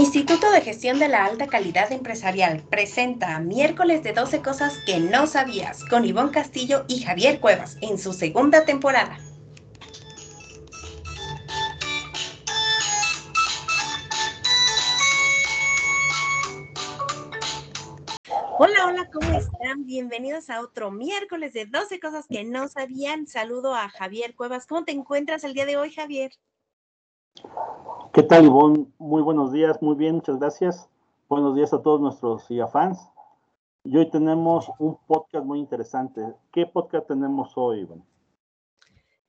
Instituto de Gestión de la Alta Calidad Empresarial presenta miércoles de 12 cosas que no sabías con Ivonne Castillo y Javier Cuevas en su segunda temporada. Hola, hola, ¿cómo están? Bienvenidos a otro miércoles de 12 cosas que no sabían. Saludo a Javier Cuevas. ¿Cómo te encuentras el día de hoy, Javier? ¿Qué tal, Ivonne? Muy buenos días, muy bien, muchas gracias. Buenos días a todos nuestros fans. Y hoy tenemos un podcast muy interesante. ¿Qué podcast tenemos hoy, Ivonne?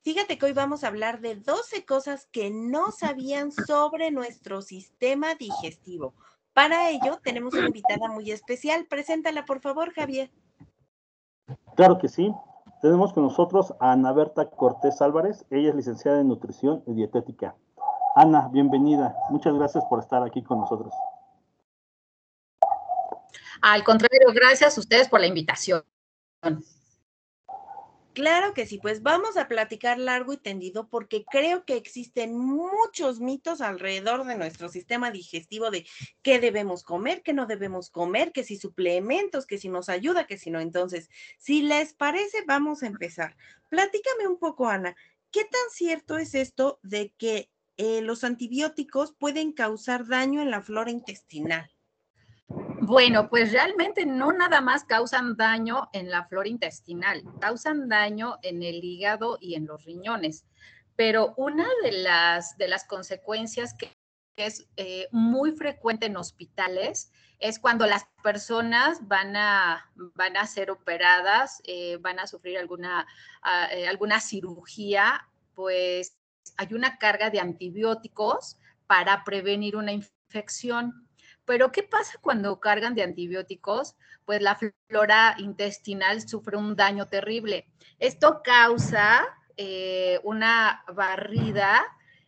Fíjate que hoy vamos a hablar de 12 cosas que no sabían sobre nuestro sistema digestivo. Para ello, tenemos una invitada muy especial. Preséntala, por favor, Javier. Claro que sí. Tenemos con nosotros a Ana Berta Cortés Álvarez. Ella es licenciada en nutrición y dietética. Ana, bienvenida. Muchas gracias por estar aquí con nosotros. Al contrario, gracias a ustedes por la invitación. Claro que sí, pues vamos a platicar largo y tendido porque creo que existen muchos mitos alrededor de nuestro sistema digestivo de qué debemos comer, qué no debemos comer, que si suplementos, que si nos ayuda, que si no. Entonces, si les parece, vamos a empezar. Platícame un poco, Ana, ¿qué tan cierto es esto de que eh, los antibióticos pueden causar daño en la flora intestinal? Bueno, pues realmente no nada más causan daño en la flora intestinal, causan daño en el hígado y en los riñones. Pero una de las, de las consecuencias que es eh, muy frecuente en hospitales es cuando las personas van a, van a ser operadas, eh, van a sufrir alguna, ah, alguna cirugía, pues hay una carga de antibióticos para prevenir una infección. Pero ¿qué pasa cuando cargan de antibióticos? Pues la flora intestinal sufre un daño terrible. Esto causa eh, una barrida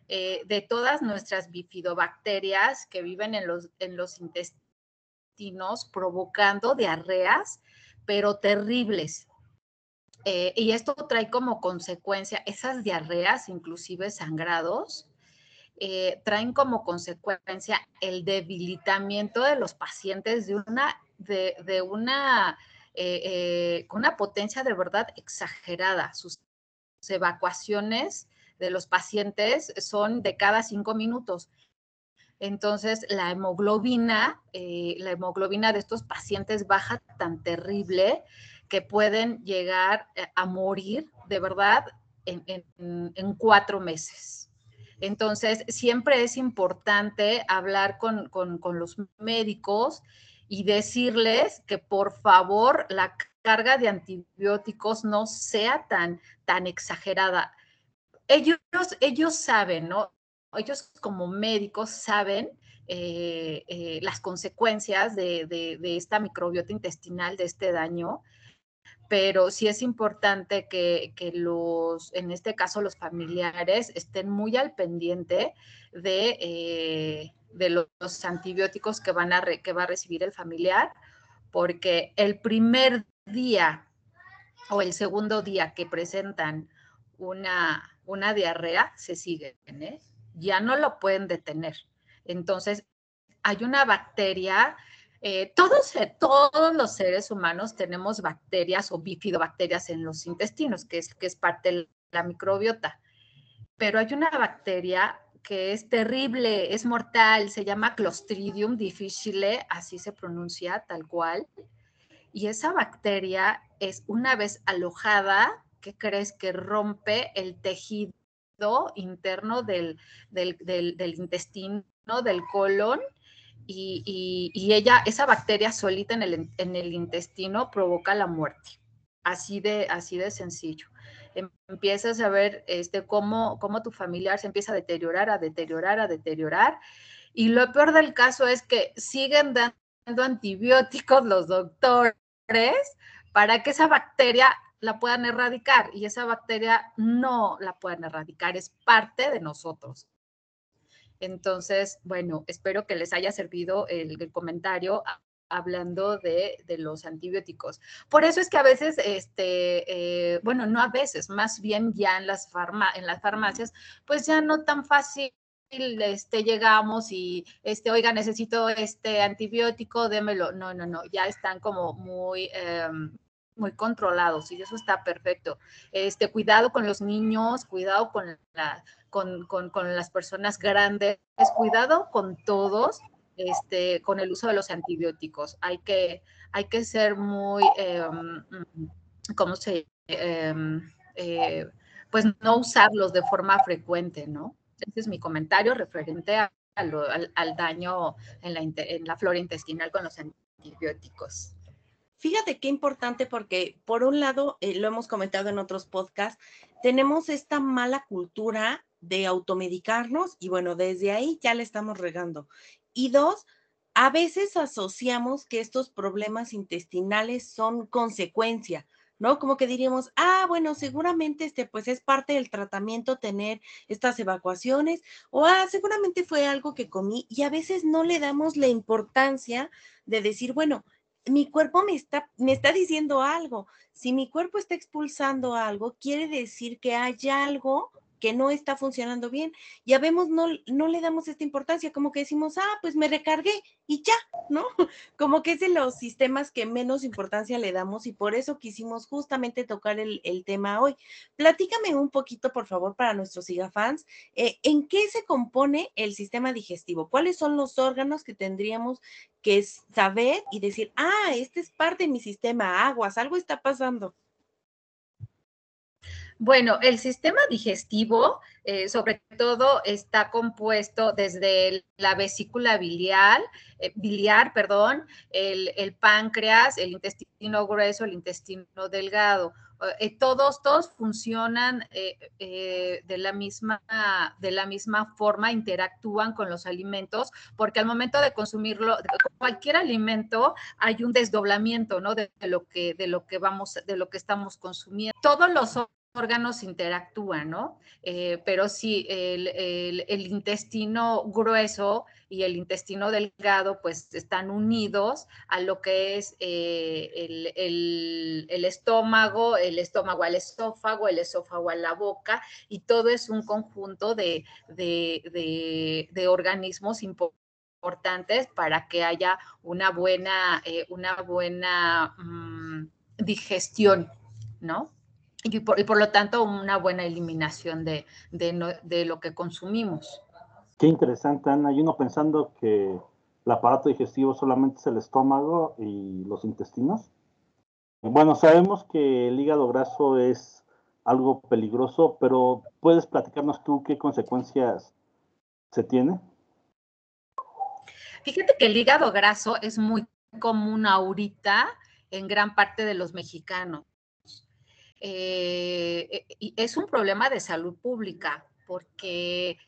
eh, de todas nuestras bifidobacterias que viven en los, en los intestinos, provocando diarreas, pero terribles. Eh, y esto trae como consecuencia esas diarreas, inclusive sangrados, eh, traen como consecuencia el debilitamiento de los pacientes de una, de, una, eh, con una potencia de verdad exagerada. Sus evacuaciones de los pacientes son de cada cinco minutos. Entonces, la hemoglobina, la hemoglobina de estos pacientes baja tan terrible que pueden llegar eh, a morir de verdad en, cuatro meses. Entonces, siempre es importante hablar con, los médicos y decirles que por favor la carga de antibióticos no sea tan, tan exagerada. Ellos, ellos saben, ¿no? Ellos como médicos saben eh, eh, las consecuencias de, de, esta microbiota intestinal, de este daño, pero sí es importante que, los, en este caso los familiares, estén muy al pendiente de, eh, de los, antibióticos que, van a que va a recibir el familiar, porque el primer día o el segundo día que presentan una, una diarrea, se siguen, ¿eh? ya no lo pueden detener. Entonces, hay una bacteria eh, todos, eh, todos los seres humanos tenemos bacterias o bifidobacterias en los intestinos, que es, que es parte de la microbiota. Pero hay una bacteria que es terrible, es mortal, se llama Clostridium difficile, así se pronuncia tal cual. Y esa bacteria es una vez alojada, ¿qué crees que rompe el tejido interno del, del, del intestino, del colon? Y, ella, esa bacteria solita en el, intestino provoca la muerte. Así de, sencillo. Em, empiezas a ver este, cómo, cómo tu familiar se empieza a deteriorar, a deteriorar, a deteriorar. Y lo peor del caso es que siguen dando antibióticos los doctores para que esa bacteria la puedan erradicar y esa bacteria no la puedan erradicar, es parte de nosotros. Entonces, bueno, espero que les haya servido el, comentario hablando de, los antibióticos. Por eso es que a veces, este, eh, bueno, no a veces, más bien ya en las, en las farmacias, pues ya no tan fácil este, llegamos y, este, oiga, necesito este antibiótico, démelo. No, no, no, ya están como muy... Em, muy controlados y eso está perfecto. Este, cuidado con los niños, cuidado con, la, con, con, con las personas grandes, cuidado con todos, este, con el uso de los antibióticos. Hay que, hay que ser muy, em, ¿cómo se? Em, eh, pues no usarlos de forma frecuente, ¿no? Ese es mi comentario referente al, daño en la, en la flora intestinal con los antibióticos. Fíjate qué importante porque por un lado, eh, lo hemos comentado en otros podcasts, tenemos esta mala cultura de automedicarnos y bueno, desde ahí ya le estamos regando. Y dos, a veces asociamos que estos problemas intestinales son consecuencia ¿no? Como que diríamos, ah, bueno, seguramente este, pues es parte del tratamiento tener estas evacuaciones, o ah, seguramente fue algo que comí, y a veces no le damos la importancia de decir, bueno, mi cuerpo me está, me está diciendo algo. Si mi cuerpo está expulsando algo, quiere decir que hay algo que no está funcionando bien. Ya vemos, no, no le damos esta importancia, como que decimos, ah, pues me recargué y ya, ¿no? Como que es de los sistemas que menos importancia le damos y por eso quisimos justamente tocar el, tema hoy. Platícame un poquito, por favor, para nuestros sigafans, eh, ¿en qué se compone el sistema digestivo? ¿Cuáles son los órganos que tendríamos que saber y decir, ah, este es parte de mi sistema, aguas, algo está pasando? Bueno, el sistema digestivo, eh, sobre todo, está compuesto desde la vesícula biliar, eh, biliar, perdón, el, páncreas, el intestino grueso, el intestino delgado. Eh, todos, todos funcionan de, la misma, de la misma forma, interactúan con los alimentos, porque al momento de consumirlo, cualquier alimento, hay un desdoblamiento, ¿no? De, lo que, de lo que vamos, de lo que estamos consumiendo. Todos los órganos interactúan, ¿no? Eh, pero sí, el, intestino grueso y el intestino delgado, pues están unidos a lo que es eh, el, estómago, el estómago al esófago, el esófago a la boca, y todo es un conjunto de, organismos importantes para que haya una buena, eh, una buena mm, digestión, ¿no? Y por, lo tanto una buena eliminación de, lo que consumimos. Qué interesante, Ana. Y uno pensando que el aparato digestivo solamente es el estómago y los intestinos. Bueno, sabemos que el hígado graso es algo peligroso, pero ¿puedes platicarnos tú qué consecuencias se tiene? Fíjate que el hígado graso es muy común ahorita en gran parte de los mexicanos. Eh, eh, es un problema de salud pública porque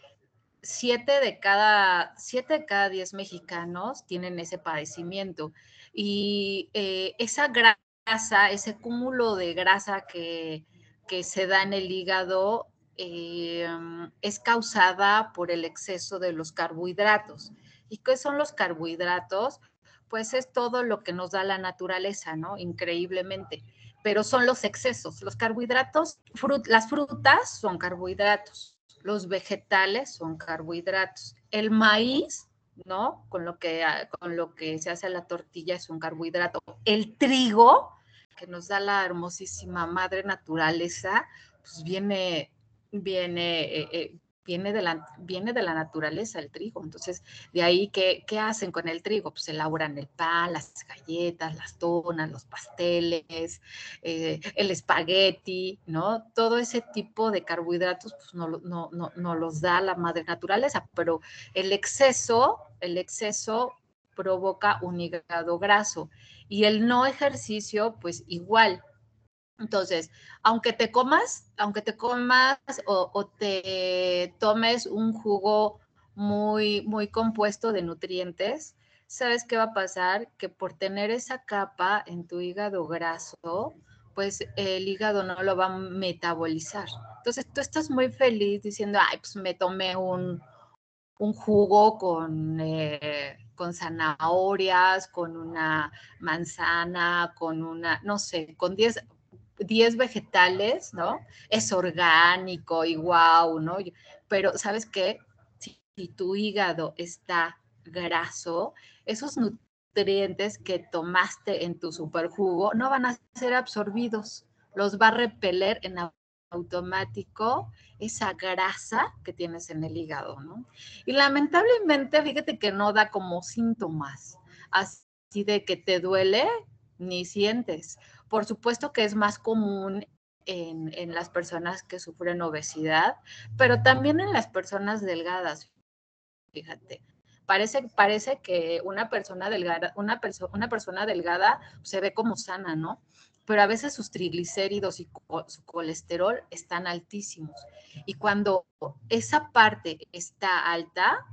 siete de cada, siete de cada diez mexicanos tienen ese padecimiento y eh, esa grasa, ese cúmulo de grasa que, que se da en el hígado es causada por el exceso de los carbohidratos. ¿Y qué son los carbohidratos? Pues es todo lo que nos da la naturaleza, ¿no? Increíblemente pero son los excesos. Los carbohidratos, las frutas son carbohidratos, los vegetales son carbohidratos, el maíz, ¿no? Con lo que, ah, con lo que se hace la tortilla es un carbohidrato. El trigo, que nos da la hermosísima madre naturaleza, pues viene, viene, eh, eh, viene de la, viene de la naturaleza el trigo. Entonces, de ahí, ¿qué, ¿qué, hacen con el trigo? Pues elaboran el pan, las galletas, las donas, los pasteles, eh, el espagueti, ¿no? Todo ese tipo de carbohidratos, pues no, no, no, no los da la madre naturaleza, pero el exceso, el exceso provoca un hígado graso y el no ejercicio, pues igual, entonces, aunque te comas, aunque te comas o, te tomes un jugo muy, muy compuesto de nutrientes, ¿sabes qué va a pasar? Que por tener esa capa en tu hígado graso, pues el hígado no lo va a metabolizar. Entonces, tú estás muy feliz diciendo, ay, pues me tomé un, jugo con, eh, con zanahorias, con una manzana, con una, no sé, con 10, 10 vegetales, ¿no? Es orgánico y wow, ¿no? Pero, ¿sabes qué? Si si tu hígado está graso, esos nutrientes que tomaste en tu superjugo no van a ser absorbidos, los va a repeler en automático esa grasa que tienes en el hígado, ¿no? Y lamentablemente, fíjate que no da como síntomas, así de que te duele ni sientes. Por supuesto que es más común en, las personas que sufren obesidad, pero también en las personas delgadas fíjate. Parece, parece que una persona delgada, una, una persona delgada se ve como sana, ¿no? Pero a veces sus triglicéridos y su colesterol están altísimos. Y cuando esa parte está alta,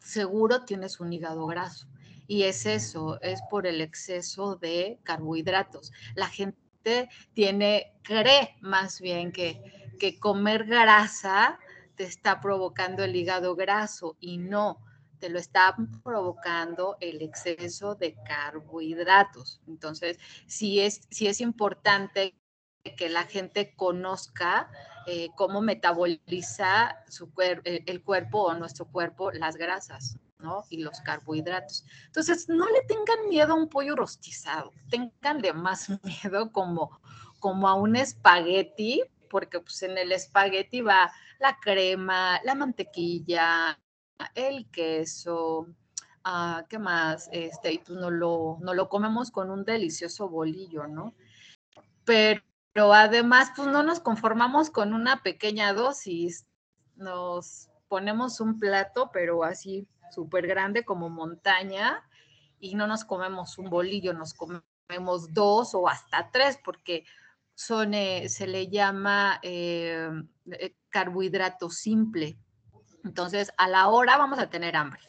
seguro tienes un hígado graso. Y es eso, es por el exceso de carbohidratos. La gente tiene, cree más bien que, comer grasa te está provocando el hígado graso y no, te lo está provocando el exceso de carbohidratos. Entonces, sí es, sí es importante que la gente conozca eh, cómo metaboliza su el cuerpo o nuestro cuerpo las grasas. ¿No? Y los carbohidratos. Entonces, no le tengan miedo a un pollo rostizado, tenganle más miedo como, como a un espagueti, porque pues en el espagueti va la crema, la mantequilla, el queso, ah, ¿qué más? Este, y pues no lo, no lo comemos con un delicioso bolillo, ¿no? Pero, además, pues no nos conformamos con una pequeña dosis, nos ponemos un plato, pero así súper grande como montaña, y no nos comemos un bolillo, nos comemos dos o hasta tres, porque son, eh, se le llama eh, eh, carbohidrato simple. Entonces, a la hora vamos a tener hambre.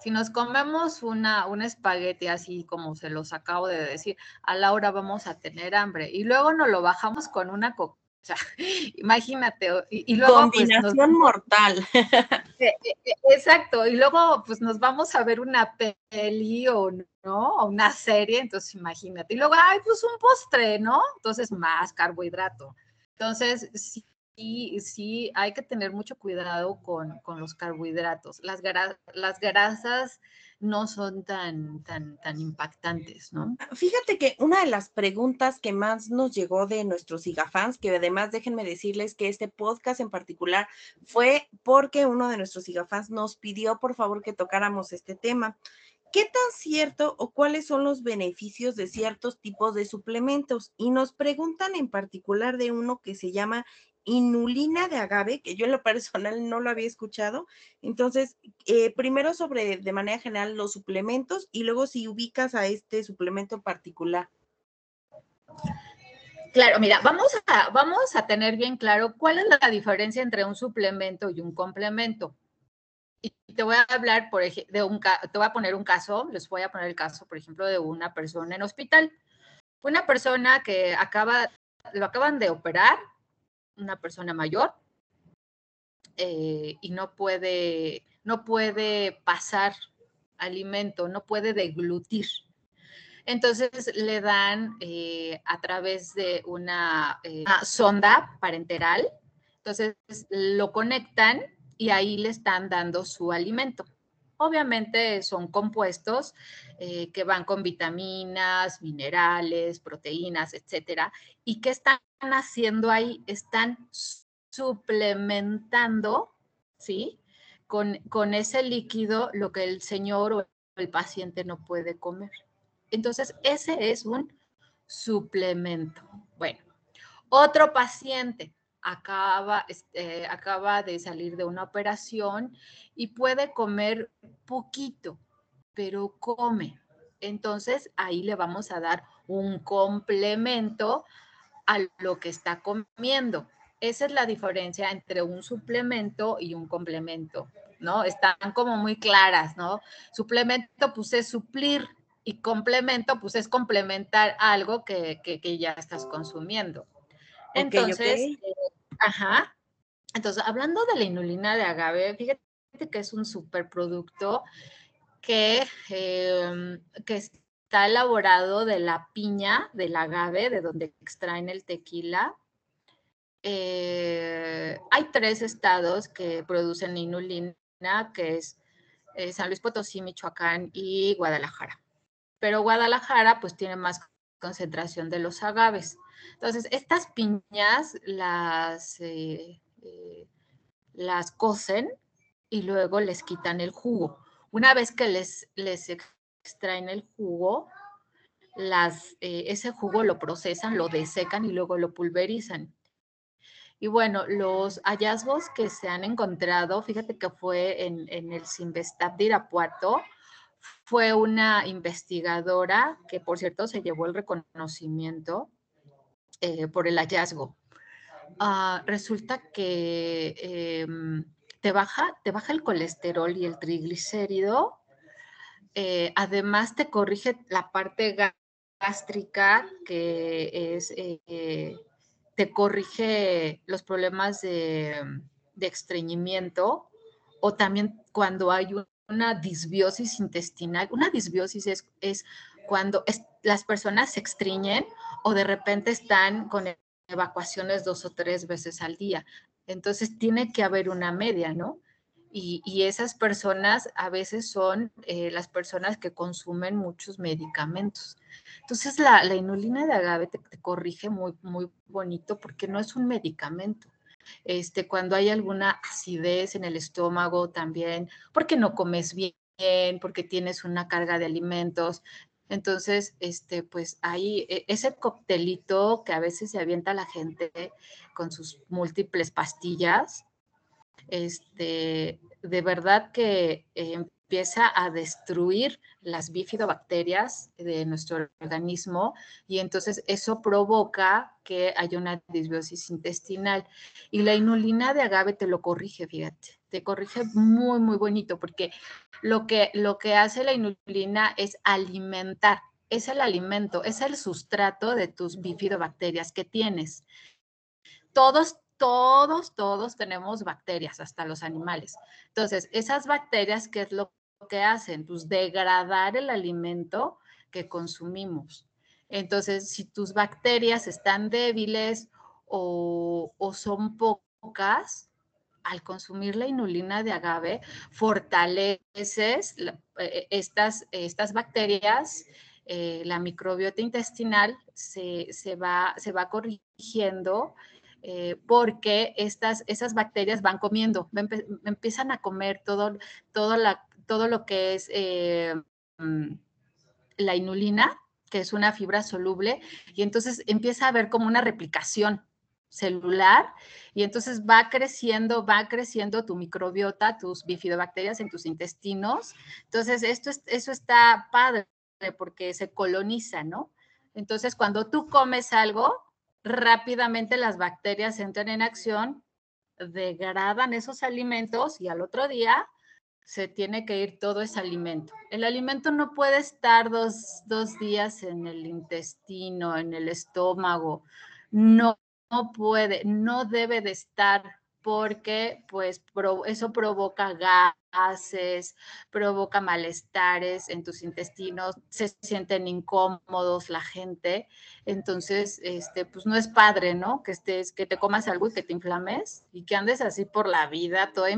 Si nos comemos una, un espagueti así como se los acabo de decir, a la hora vamos a tener hambre. Y luego nos lo bajamos con una coca. imagínate. Y, luego, pues, Combinación mortal. exacto. Y luego, pues nos vamos a ver una peli o ¿no? O una serie, entonces imagínate. Y luego, ay, pues un postre, ¿no? Entonces más carbohidrato. Entonces, sí, sí, hay que tener mucho cuidado con, los carbohidratos. Las, las grasas no son tan, tan, tan impactantes, ¿no? Fíjate que una de las preguntas que más nos llegó de nuestros fans que además déjenme decirles que este podcast en particular fue porque uno de nuestros fans nos pidió por favor que tocáramos este tema. ¿Qué tan cierto o cuáles son los beneficios de ciertos tipos de suplementos? Y nos preguntan en particular de uno que se llama inulina de agave, que yo en lo personal no lo había escuchado. Entonces, eh, primero sobre de manera general los suplementos y luego si ubicas a este suplemento en particular. Claro, mira, vamos a, vamos a tener bien claro cuál es la diferencia entre un suplemento y un complemento. Y te voy a hablar, por ejemplo, de un te voy a poner un caso, les voy a poner el caso, por ejemplo, de una persona en hospital. Una persona que acaba, lo acaban de operar, una persona mayor, eh, y no puede, no puede pasar alimento, no puede deglutir. Entonces le dan eh, a través de una, eh, una sonda parenteral, entonces lo conectan y ahí le están dando su alimento. Obviamente son compuestos eh, que van con vitaminas, minerales, proteínas, etcétera. ¿Y qué están haciendo ahí? Están suplementando, ¿sí? Con, con ese líquido lo que el señor o el paciente no puede comer. Entonces, ese es un suplemento. Bueno, otro paciente acaba, este, acaba de salir de una operación y puede comer poquito, pero come. Entonces ahí le vamos a dar un complemento a lo que está comiendo. Esa es la diferencia entre un suplemento y un complemento, ¿no? Están como muy claras, ¿no? Suplemento, pues es suplir y complemento, pues es complementar algo que, ya estás consumiendo. Entonces, eh, Ajá. Entonces, hablando de la inulina de agave, fíjate que es un superproducto que, em, que está elaborado de la piña del agave, de donde extraen el tequila. Eh, hay tres estados que producen inulina, que es eh, San Luis Potosí, Michoacán y Guadalajara. Pero Guadalajara pues tiene más concentración de los agaves. Entonces, estas piñas las, eh, eh, las cocen y luego les quitan el jugo. Una vez que les, les extraen el jugo, las, ese jugo lo procesan, lo desecan y luego lo pulverizan. Y bueno, los hallazgos que se han encontrado, fíjate que fue en, el Simvestab de Irapuato, fue una investigadora que, por cierto, se llevó el reconocimiento eh, por el hallazgo. Ah, resulta que em, te, baja, te baja el colesterol y el triglicérido. Eh, además, te corrige la parte gástrica, que es eh, te corrige los problemas de, estreñimiento o también cuando hay una disbiosis intestinal. Una disbiosis es, cuando las personas se estreñen o de repente están con evacuaciones dos o tres veces al día. Entonces tiene que haber una media, ¿no? Y, esas personas a veces son eh, las personas que consumen muchos medicamentos. Entonces la, inulina de agave te, corrige muy, muy bonito porque no es un medicamento. Este, cuando hay alguna acidez en el estómago también, porque no comes bien, porque tienes una carga de alimentos. Entonces, este, pues ahí e, ese coctelito que a veces se avienta la gente con sus múltiples pastillas, este, de verdad que eh, empieza a destruir las bifidobacterias de nuestro organismo y entonces eso provoca que haya una disbiosis intestinal. Y la inulina de agave te lo corrige, fíjate, te corrige muy, muy bonito porque lo que, lo que hace la inulina es alimentar, es el alimento, es el sustrato de tus bifidobacterias que tienes. Todos todos, todos tenemos bacterias, hasta los animales. Entonces, esas bacterias, ¿qué es lo que hacen? Pues degradar el alimento que consumimos. Entonces, si tus bacterias están débiles o, son pocas, al consumir la inulina de agave, fortaleces eh, estas, estas bacterias, eh, la microbiota intestinal se, va, se va corrigiendo eh, porque estas, esas bacterias van comiendo, empiezan a comer todo, todo, la, todo lo que es eh, mm, la inulina, que es una fibra soluble, y entonces empieza a haber como una replicación celular y entonces va creciendo, va creciendo tu microbiota, tus bifidobacterias en tus intestinos. Entonces, esto es, eso está padre porque se coloniza, ¿no? Entonces, cuando tú comes algo, rápidamente las bacterias entran en acción, degradan esos alimentos y al otro día se tiene que ir todo ese alimento. El alimento no puede estar dos, días en el intestino, en el estómago. No, no puede, no debe de estar porque pues eso provoca gases, provoca malestares en tus intestinos, se sienten incómodos la gente, entonces este pues no es padre, ¿no? Que estés que te comas algo y que te inflames y que andes así por la vida toda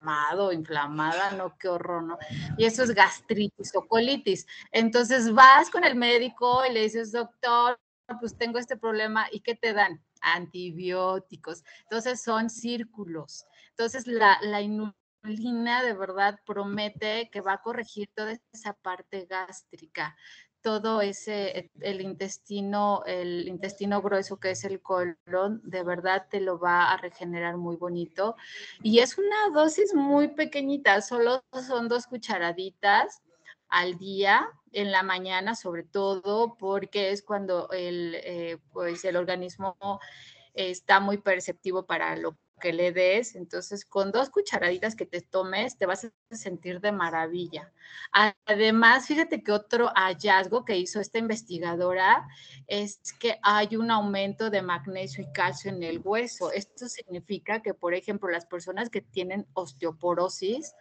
inflamado, inflamada, no, qué horror, ¿no? Y eso es gastritis o colitis. Entonces vas con el médico y le dices, doctor, pues tengo este problema, ¿y qué te dan? antibióticos. Entonces son círculos. Entonces la, la inulina de verdad promete que va a corregir toda esa parte gástrica, todo ese, el intestino, el intestino grueso que es el colon, de verdad te lo va a regenerar muy bonito. Y es una dosis muy pequeñita, solo son dos cucharaditas al día, en la mañana sobre todo, porque es cuando el, eh, pues el organismo está muy perceptivo para lo que le des. Entonces, con dos cucharaditas que te tomes, te vas a sentir de maravilla. Además, fíjate que otro hallazgo que hizo esta investigadora es que hay un aumento de magnesio y calcio en el hueso. Esto significa que, por ejemplo, las personas que tienen osteoporosis,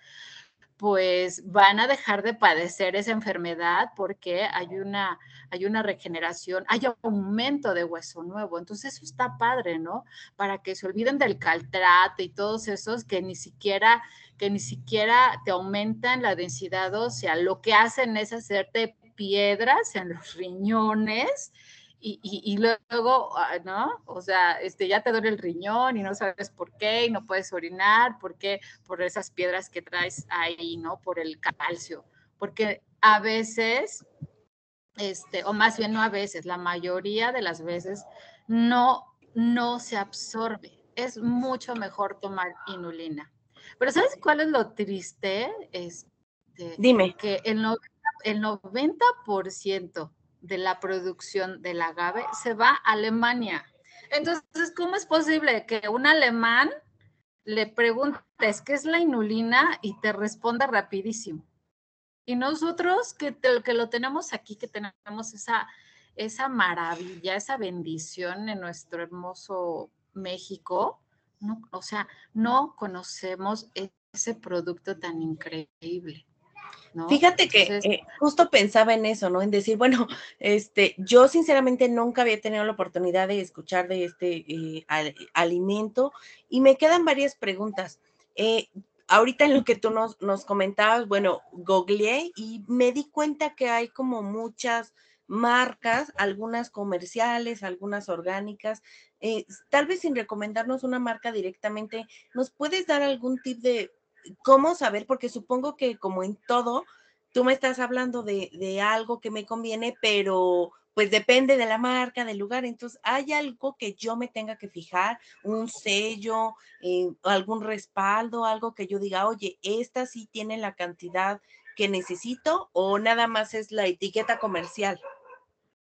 pues van a dejar de padecer esa enfermedad porque hay una, hay una regeneración, hay aumento de hueso nuevo. Entonces eso está padre, ¿no? Para que se olviden del caltrate y todos esos que ni siquiera, que ni siquiera te aumentan la densidad ósea. Lo que hacen es hacerte piedras en los riñones y, luego, ah, ¿no? O sea, este, ya te duele el riñón y no sabes por qué y no puedes orinar, ¿por qué? Por esas piedras que traes ahí, ¿no? Por el calcio. Porque a veces, este, o más bien no a veces, la mayoría de las veces no, no se absorbe. Es mucho mejor tomar inulina. Pero ¿sabes cuál es lo triste? Este, Dime. Que el, el 90% de la producción del agave se va a Alemania. Entonces, ¿cómo es posible que un alemán le preguntes qué es la inulina y te responda rapidísimo? Y nosotros que, que lo tenemos aquí, que tenemos esa, esa maravilla, esa bendición en nuestro hermoso México, no, o sea, no conocemos ese producto tan increíble. Fíjate que eh, justo pensaba en eso, ¿no? En decir, bueno, este, yo sinceramente nunca había tenido la oportunidad de escuchar de este eh, alimento y me quedan varias preguntas. Eh, ahorita en lo que tú nos, nos comentabas, bueno, googleé y me di cuenta que hay como muchas marcas, algunas comerciales, algunas orgánicas. tal vez sin recomendarnos una marca directamente, ¿nos puedes dar algún tip de ¿cómo saber? Porque supongo que como en todo, tú me estás hablando de, algo que me conviene, pero pues depende de la marca, del lugar. Entonces, ¿hay algo que yo me tenga que fijar? ¿Un sello, eh, algún respaldo, algo que yo diga, oye, esta sí tiene la cantidad que necesito o nada más es la etiqueta comercial?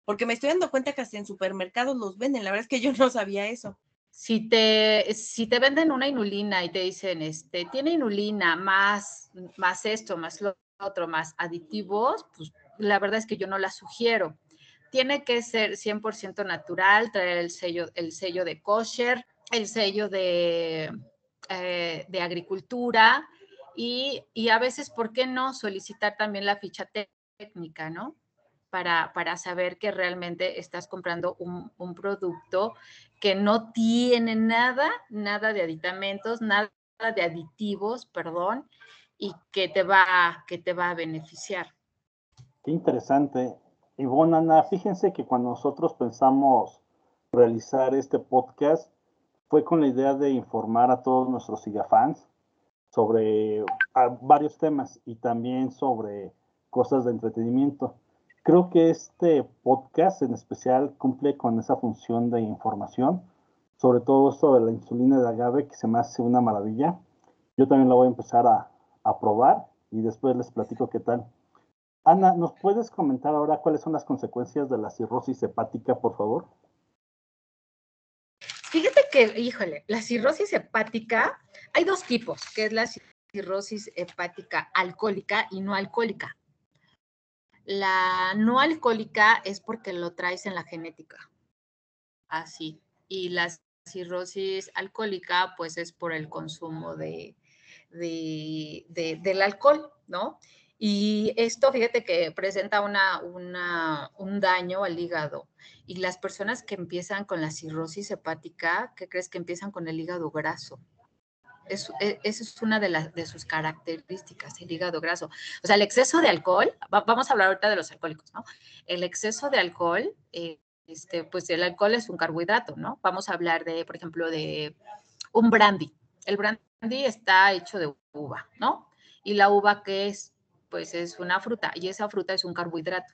Porque me estoy dando cuenta que hasta en supermercados los venden. La verdad es que yo no sabía eso. Si te, si te venden una inulina y te dicen, este, tiene inulina más, más esto, más lo otro, más aditivos, pues la verdad es que yo no la sugiero. Tiene que ser 100% natural, traer el sello, el sello de kosher, el sello de, eh, de agricultura y, y, a veces, ¿por qué no solicitar también la ficha técnica, no? Para, para saber que realmente estás comprando un, un producto que no tiene nada, nada de aditamentos, nada de aditivos, perdón, y que te va, que te va a beneficiar. Qué interesante. Ivonne, Ana, fíjense que cuando nosotros pensamos realizar este podcast, fue con la idea de informar a todos nuestros fans sobre varios temas y también sobre cosas de entretenimiento creo que este podcast en especial cumple con esa función de información, sobre todo esto de la insulina de agave, que se me hace una maravilla. Yo también la voy a empezar a, probar y después les platico qué tal. Ana, ¿nos puedes comentar ahora cuáles son las consecuencias de la cirrosis hepática, por favor? Fíjate que, híjole, la cirrosis hepática, hay dos tipos, que es la cirrosis hepática alcohólica y no alcohólica. La no alcohólica es porque lo traes en la genética. Así. Y la cirrosis alcohólica, pues es por el consumo de, del alcohol, ¿no? Y esto, fíjate que presenta una, un daño al hígado. Y las personas que empiezan con la cirrosis hepática, ¿qué crees que empiezan con el hígado graso? E, esa es una de, las, de sus características, el hígado graso. O sea, el exceso de alcohol, vamos a hablar ahorita de los alcohólicos, ¿no? El exceso de alcohol, eh, este, pues el alcohol es un carbohidrato, ¿no? Vamos a hablar de, por ejemplo, de un brandy. El brandy está hecho de uva, ¿no? Y la uva, ¿qué es? Pues es una fruta y esa fruta es un carbohidrato.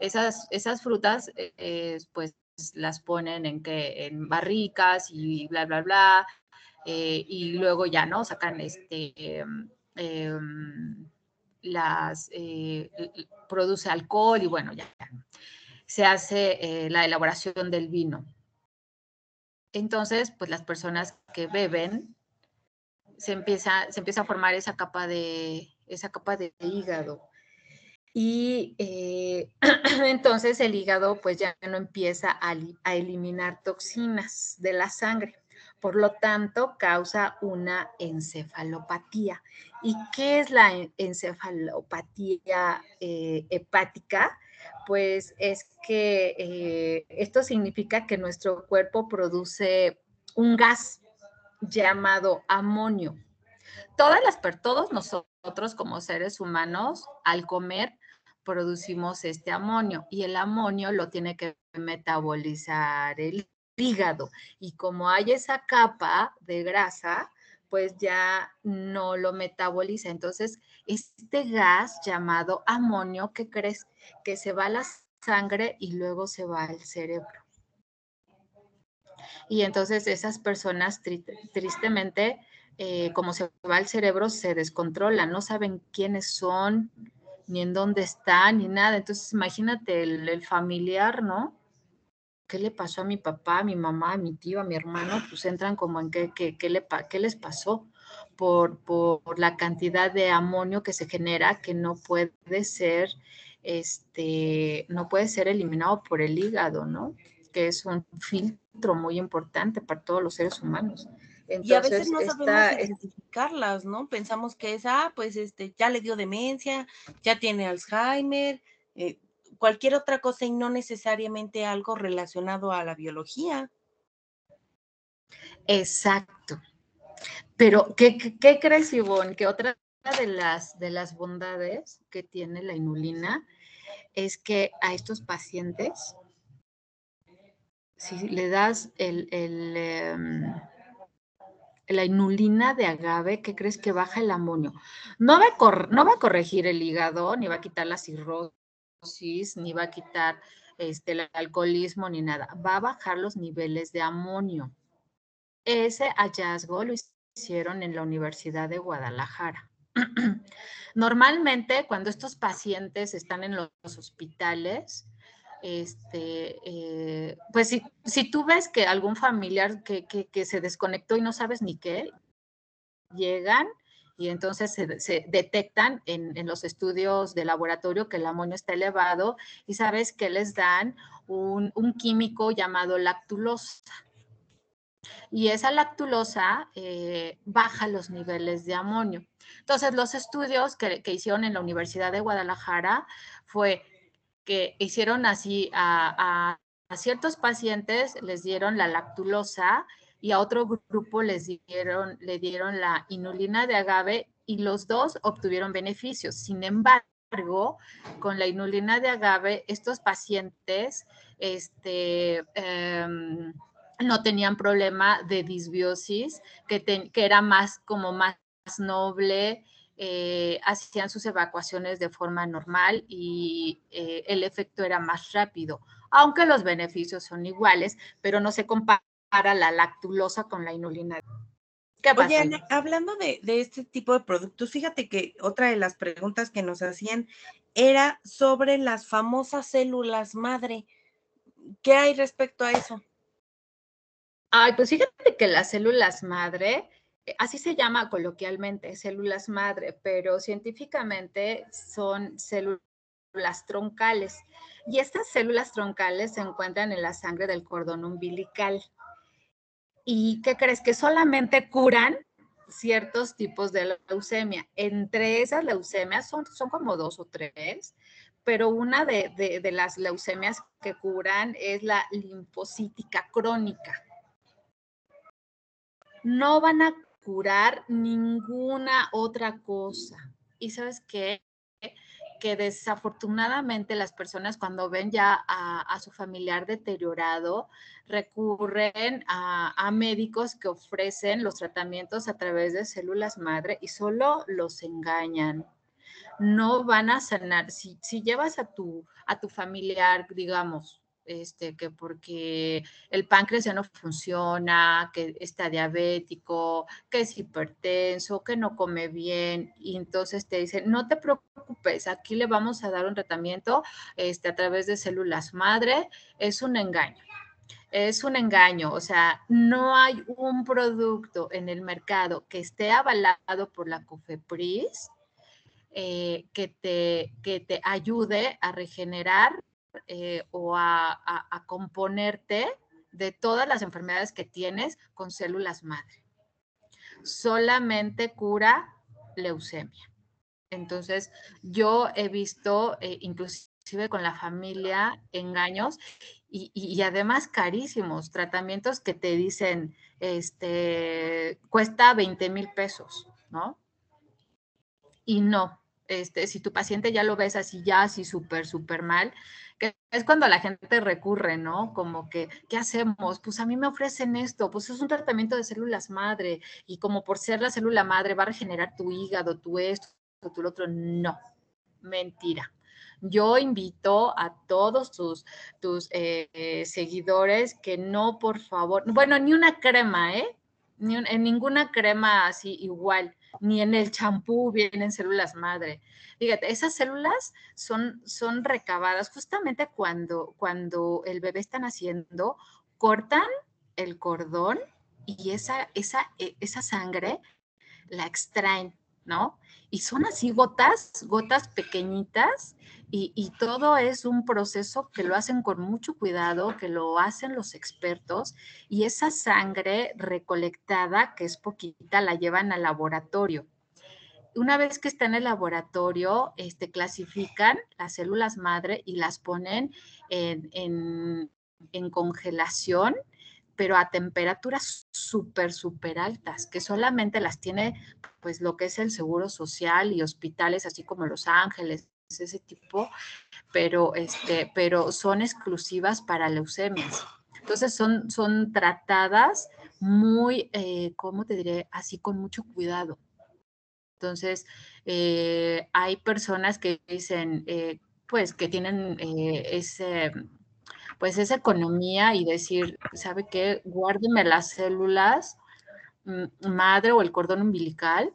Esas, esas frutas, eh, pues las ponen en que en barricas y bla, bla, bla, eh, y luego ya, ¿no? Sacan este, em, em, las, eh, produce alcohol y bueno, ya, se hace eh, la elaboración del vino. Entonces, pues las personas que beben, se empieza, se empieza a formar esa capa de, esa capa de hígado. Y entonces el hígado pues ya no empieza a eliminar toxinas de la sangre por lo tanto causa una encefalopatía. ¿Y qué es la encefalopatía eh, hepática? Pues es que eh, esto significa que nuestro cuerpo produce un gas llamado amonio. Todas las, todos nosotros como seres humanos, al comer, producimos este amonio y el amonio lo tiene que metabolizar el hígado. Y como hay esa capa de grasa, pues ya no lo metaboliza. Entonces, este gas llamado amonio, ¿qué crees? Que se va a la sangre y luego se va al cerebro. Y entonces esas personas tristemente, eh, como se va al cerebro, se descontrolan, no saben quiénes son, ni en dónde están, ni nada. Entonces, imagínate el familiar, ¿no? ¿Qué le pasó a mi papá, a mi mamá, a mi tío, a mi hermano? Pues entran como en qué, qué, le, qué les pasó por, por, la cantidad de amonio que se genera que no puede ser, este, no puede ser eliminado por el hígado, ¿no? Que es un filtro muy importante para todos los seres humanos. y a veces no sabemos identificarlas, ¿no? Pensamos que es, ah, pues este, ya le dio demencia, ya tiene Alzheimer, eh, cualquier otra cosa y no necesariamente algo relacionado a la biología. Exacto. Pero, ¿qué, crees, Ivonne? Que otra de las, de las bondades que tiene la inulina es que a estos pacientes, si le das el, em, la inulina de agave, ¿qué crees que baja el amonio? No va, a no va a corregir el hígado, ni va a quitar la cirrosis ni va a quitar este, el alcoholismo ni nada, va a bajar los niveles de amonio. Ese hallazgo lo hicieron en la Universidad de Guadalajara. Normalmente, cuando estos pacientes están en los hospitales, este, eh, pues si, si, tú ves que algún familiar que, que, se desconectó y no sabes ni qué, llegan y entonces se, detectan en, los estudios de laboratorio que el amonio está elevado y sabes que les dan un, químico llamado lactulosa. Y esa lactulosa eh, baja los niveles de amonio. Entonces, los estudios que, hicieron en la Universidad de Guadalajara fue que hicieron así a, a ciertos pacientes, les dieron la lactulosa y a otro grupo les dieron, le dieron la inulina de agave y los dos obtuvieron beneficios. Sin embargo, con la inulina de agave, estos pacientes este, em, no tenían problema de disbiosis, que, que era más como más noble, eh, hacían sus evacuaciones de forma normal y eh, el efecto era más rápido, aunque los beneficios son iguales, pero no se compara para la lactulosa con la inulina. ¿Qué pasa? Oye, hablando de, este tipo de productos, fíjate que otra de las preguntas que nos hacían era sobre las famosas células madre. ¿Qué hay respecto a eso? Ay, pues fíjate que las células madre, eh, así se llama coloquialmente, células madre, pero científicamente son células troncales. Y estas células troncales se encuentran en la sangre del cordón umbilical. ¿Y qué crees? Que solamente curan ciertos tipos de leucemia. Entre esas leucemias son, son como dos o tres, pero una de, de, las leucemias que curan es la linfocítica crónica. No van a curar ninguna otra cosa. ¿Y sabes qué? Que desafortunadamente las personas cuando ven ya a, su familiar deteriorado recurren a, médicos que ofrecen los tratamientos a través de células madre y solo los engañan. No van a sanar. Si, si llevas a tu, a tu familiar, digamos, este, que porque el páncreas ya no funciona, que está diabético, que es hipertenso, que no come bien, y entonces te dicen, no te preocupes, aquí le vamos a dar un tratamiento este, a través de células madre, es un engaño. Es un engaño, o sea, no hay un producto en el mercado que esté avalado por la COFEPRIS eh, que, te, que te ayude a regenerar eh, o a, componerte de todas las enfermedades que tienes con células madre. Solamente cura leucemia. Entonces, yo he visto, eh, inclusive con la familia, engaños y, además carísimos, tratamientos que te dicen, este, cuesta 20 mil pesos, ¿no? Y no, este, si tu paciente ya lo ves así, ya así súper, súper mal, que es cuando la gente recurre, ¿no? Como que, ¿qué hacemos? Pues a mí me ofrecen esto, pues es un tratamiento de células madre y como por ser la célula madre va a regenerar tu hígado, tu esto, tu otro. No, mentira. Yo invito a todos tus, tus eh, eh, seguidores que no, por favor, bueno, ni una crema, ¿eh? Ni en ninguna crema así igual, ni en el champú vienen células madre. Fíjate, esas células son, son recabadas justamente cuando, cuando el bebé está naciendo, cortan el cordón y esa, esa, e, esa sangre la extraen, ¿no? Y son así gotas, gotas pequeñitas y, todo es un proceso que lo hacen con mucho cuidado, que lo hacen los expertos y esa sangre recolectada, que es poquita, la llevan al laboratorio. Una vez que está en el laboratorio, este, clasifican las células madre y las ponen en, en congelación pero a temperaturas súper, súper altas, que solamente las tiene pues lo que es el seguro social y hospitales, así como Los Ángeles, ese tipo, pero, este, pero son exclusivas para leucemias. Entonces son, son tratadas muy, eh, ¿cómo te diré? Así con mucho cuidado. Entonces, eh, hay personas que dicen, eh, pues, que tienen ese, pues, esa economía y decir, ¿sabe qué? Guárdeme las células mm, madre o el cordón umbilical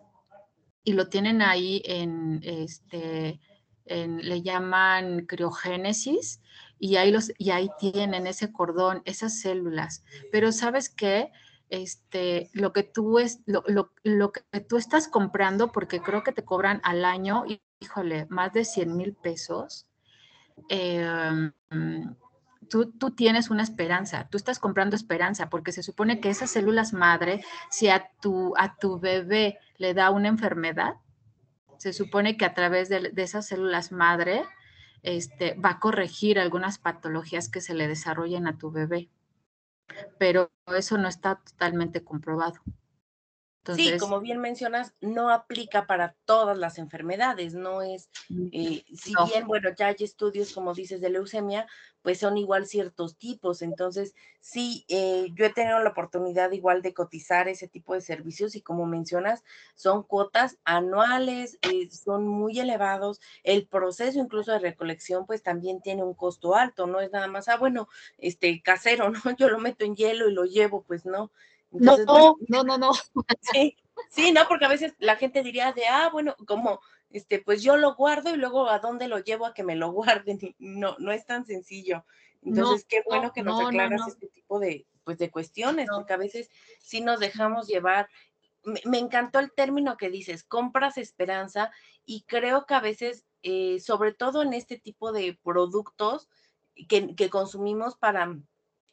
y lo tienen ahí en, este, le llaman criogénesis, y ahí, los, y ahí tienen ese cordón, esas células. Pero sabes qué? Este, lo que tú es, lo, lo, que tú estás comprando, porque creo que te cobran al año, híjole, más de 100 mil pesos, em, tú, tú, tienes una esperanza, tú estás comprando esperanza, porque se supone que esas células madre, si a tu, a tu bebé le da una enfermedad, se supone que a través de, esas células madre este, va a corregir algunas patologías que se le desarrollen a tu bebé. Pero eso no está totalmente comprobado sí, como bien mencionas, no aplica para todas las enfermedades, no es, eh, si bien, bueno, ya hay estudios, como dices, de leucemia, pues son igual ciertos tipos. Entonces, sí, eh, yo he tenido la oportunidad igual de cotizar ese tipo de servicios y como mencionas, son cuotas anuales, eh, son muy elevados. El proceso incluso de recolección, pues también tiene un costo alto, no es nada más, ah, bueno, este casero, ¿no? Yo lo meto en hielo y lo llevo, pues no no, no, no, no. Sí, sí, no, porque a veces la gente diría de, ah, bueno, como, este, pues yo lo guardo y luego a dónde lo llevo a que me lo guarden. No, no es tan sencillo. Entonces, qué bueno que nos aclaras este tipo de, pues, de cuestiones, porque a veces sí nos dejamos llevar. Me, encantó el término que dices, compras esperanza, y creo que a veces, eh, sobre todo en este tipo de productos que, que consumimos para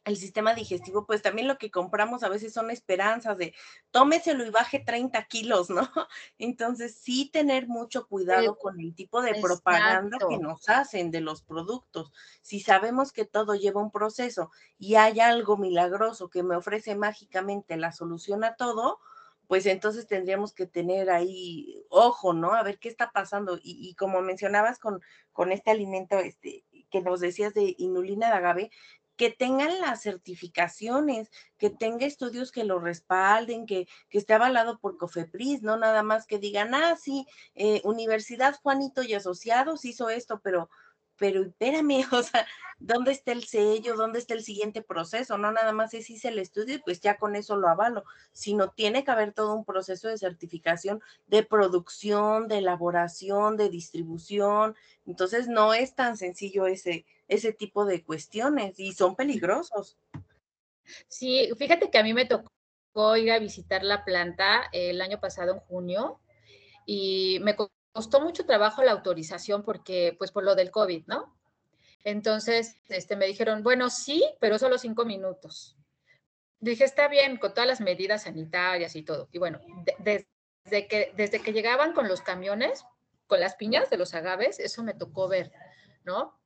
el sistema digestivo, pues también lo que compramos a veces son esperanzas de tómeselo y baje 30 kilos, ¿no? Entonces, sí tener mucho cuidado con el tipo de propaganda que nos hacen de los productos. Si sabemos que todo lleva un proceso y hay algo milagroso que me ofrece mágicamente la solución a todo, pues entonces tendríamos que tener ahí ojo, ¿no? A ver qué está pasando. Y, y como mencionabas con, con este alimento este, que nos decías de inulina de agave, que tengan las certificaciones, que tenga estudios que lo respalden, que, que esté avalado por COFEPRIS, no nada más que digan, ah, sí, eh, Universidad Juanito y Asociados hizo esto, pero pero espérame, o sea, ¿dónde está el sello? ¿Dónde está el siguiente proceso? No nada más es hice el estudio y pues ya con eso lo avalo, sino tiene que haber todo un proceso de certificación, de producción, de elaboración, de distribución. Entonces no es tan sencillo ese, ese tipo de cuestiones y son peligrosos. Sí, fíjate que a mí me tocó ir a visitar la planta el año pasado en junio y me costó mucho trabajo la autorización porque, pues por lo del COVID, ¿no? Entonces, este, me dijeron, bueno, sí, pero solo cinco minutos. dije, está bien, con todas las medidas sanitarias y todo. Y bueno, desde, que, desde que llegaban con los camiones, con las piñas de los agaves, eso me tocó ver, ¿no?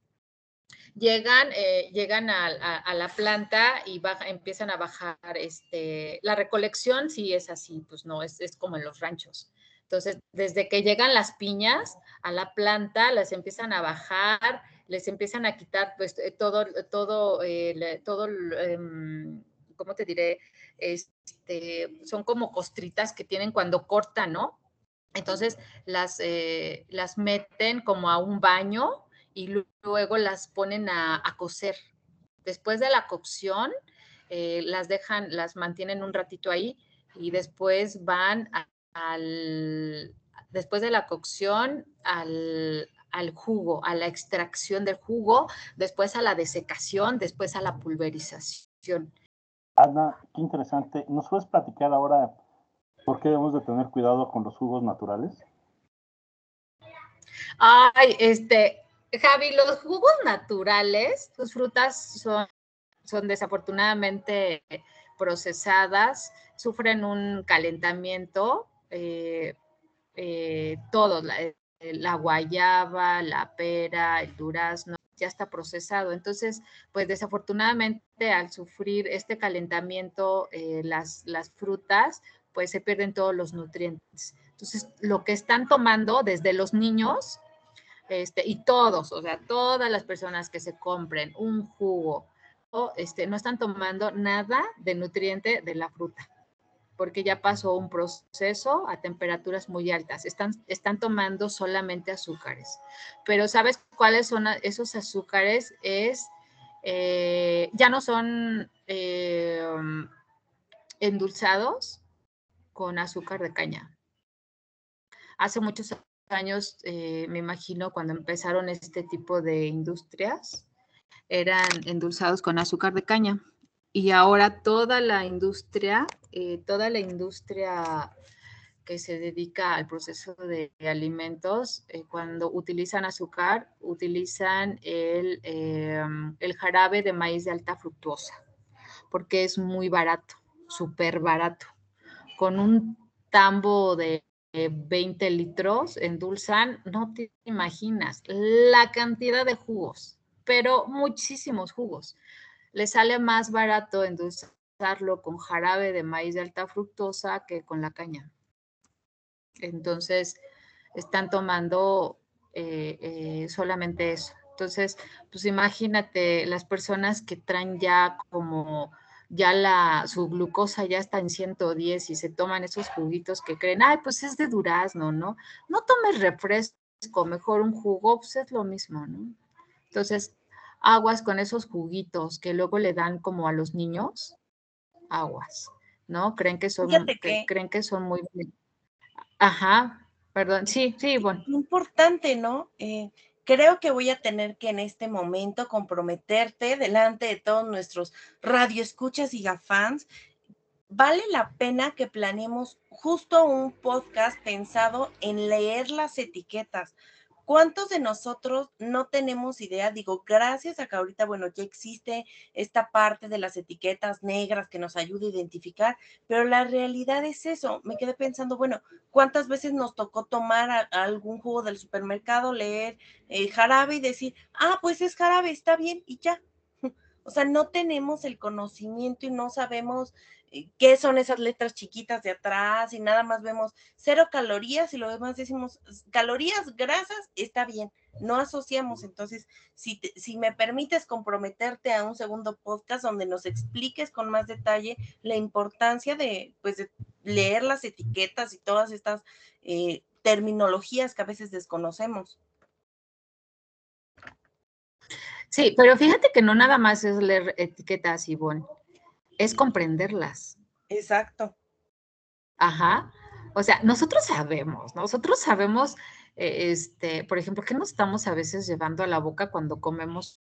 Llegan, eh, llegan a, la planta y empiezan a bajar, este, la recolección sí es así, pues no, es, es como en los ranchos. Entonces, desde que llegan las piñas a la planta, las empiezan a bajar, les empiezan a quitar pues eh, todo, todo, eh, todo, em, ¿cómo te diré? Este, son como costritas que tienen cuando cortan, ¿no? Entonces las, las meten como a un baño y luego las ponen a, cocer. Después de la cocción, las dejan, las mantienen un ratito ahí y después van al, después de la cocción al, al jugo, a la extracción del jugo, después a la desecación, después a la pulverización. Ana, qué interesante. ¿Nos puedes platicar ahora por qué debemos de tener cuidado con los jugos naturales? Ay, este, Javi, los jugos naturales, sus frutas son, son desafortunadamente procesadas, sufren un calentamiento, eh, eh, la guayaba, la pera, el durazno, ya está procesado. Entonces, pues desafortunadamente al sufrir este calentamiento, eh, las, las frutas, pues se pierden todos los nutrientes. Entonces, lo que están tomando desde los niños, este, y todos, o sea, todas las personas que se compren un jugo, o este, no están tomando nada de nutriente de la fruta porque ya pasó un proceso a temperaturas muy altas. Están, están tomando solamente azúcares. Pero ¿sabes cuáles son esos azúcares? Es, eh, ya no son eh, endulzados con azúcar de caña. Hace muchos años, eh, me imagino, cuando empezaron este tipo de industrias, eran endulzados con azúcar de caña y ahora toda la industria, eh, toda la industria que se dedica al proceso de alimentos, eh, cuando utilizan azúcar, utilizan el, el, jarabe de maíz de alta fructuosa, porque es muy barato, súper barato. Con un tambo de 20 litros endulzan, no te imaginas la cantidad de jugos, pero muchísimos jugos le sale más barato endulzarlo con jarabe de maíz de alta fructosa que con la caña. Entonces, están tomando eh, eh, solamente eso. Entonces, pues imagínate las personas que traen ya como ya la, su glucosa ya está en 110 y se toman esos juguitos que creen, ay, pues es de durazno, ¿no? No tomes refresco, mejor un jugo, pues es lo mismo, ¿no? Entonces, aguas con esos juguitos que luego le dan como a los niños, aguas, ¿no? Creen que son, creen que son muy... Ajá, perdón, sí, sí, bueno. Importante, ¿no? Eh, creo que voy a tener que en este momento comprometerte delante de todos nuestros radioescuchas y gafans. Vale la pena que planeemos justo un podcast pensado en leer las etiquetas ¿Cuántos de nosotros no tenemos idea? Digo, gracias a que ahorita, bueno, ya existe esta parte de las etiquetas negras que nos ayuda a identificar, pero la realidad es eso. Me quedé pensando, bueno, ¿cuántas veces nos tocó tomar algún jugo del supermercado, leer el jarabe y decir, ah, pues es jarabe, está bien y ya? O sea, no tenemos el conocimiento y no sabemos eh, qué son esas letras chiquitas de atrás y nada más vemos cero calorías y lo demás decimos calorías grasas, está bien, no asociamos. Entonces, si, si me permites comprometerte a un segundo podcast donde nos expliques con más detalle la importancia de, pues, de leer las etiquetas y todas estas eh, terminologías que a veces desconocemos. Sí, pero fíjate que no nada más es leer etiquetas, Ivonne es comprenderlas. Exacto. Ajá. O sea, nosotros sabemos, nosotros sabemos, eh, este, por ejemplo, qué nos estamos a veces llevando a la boca cuando comemos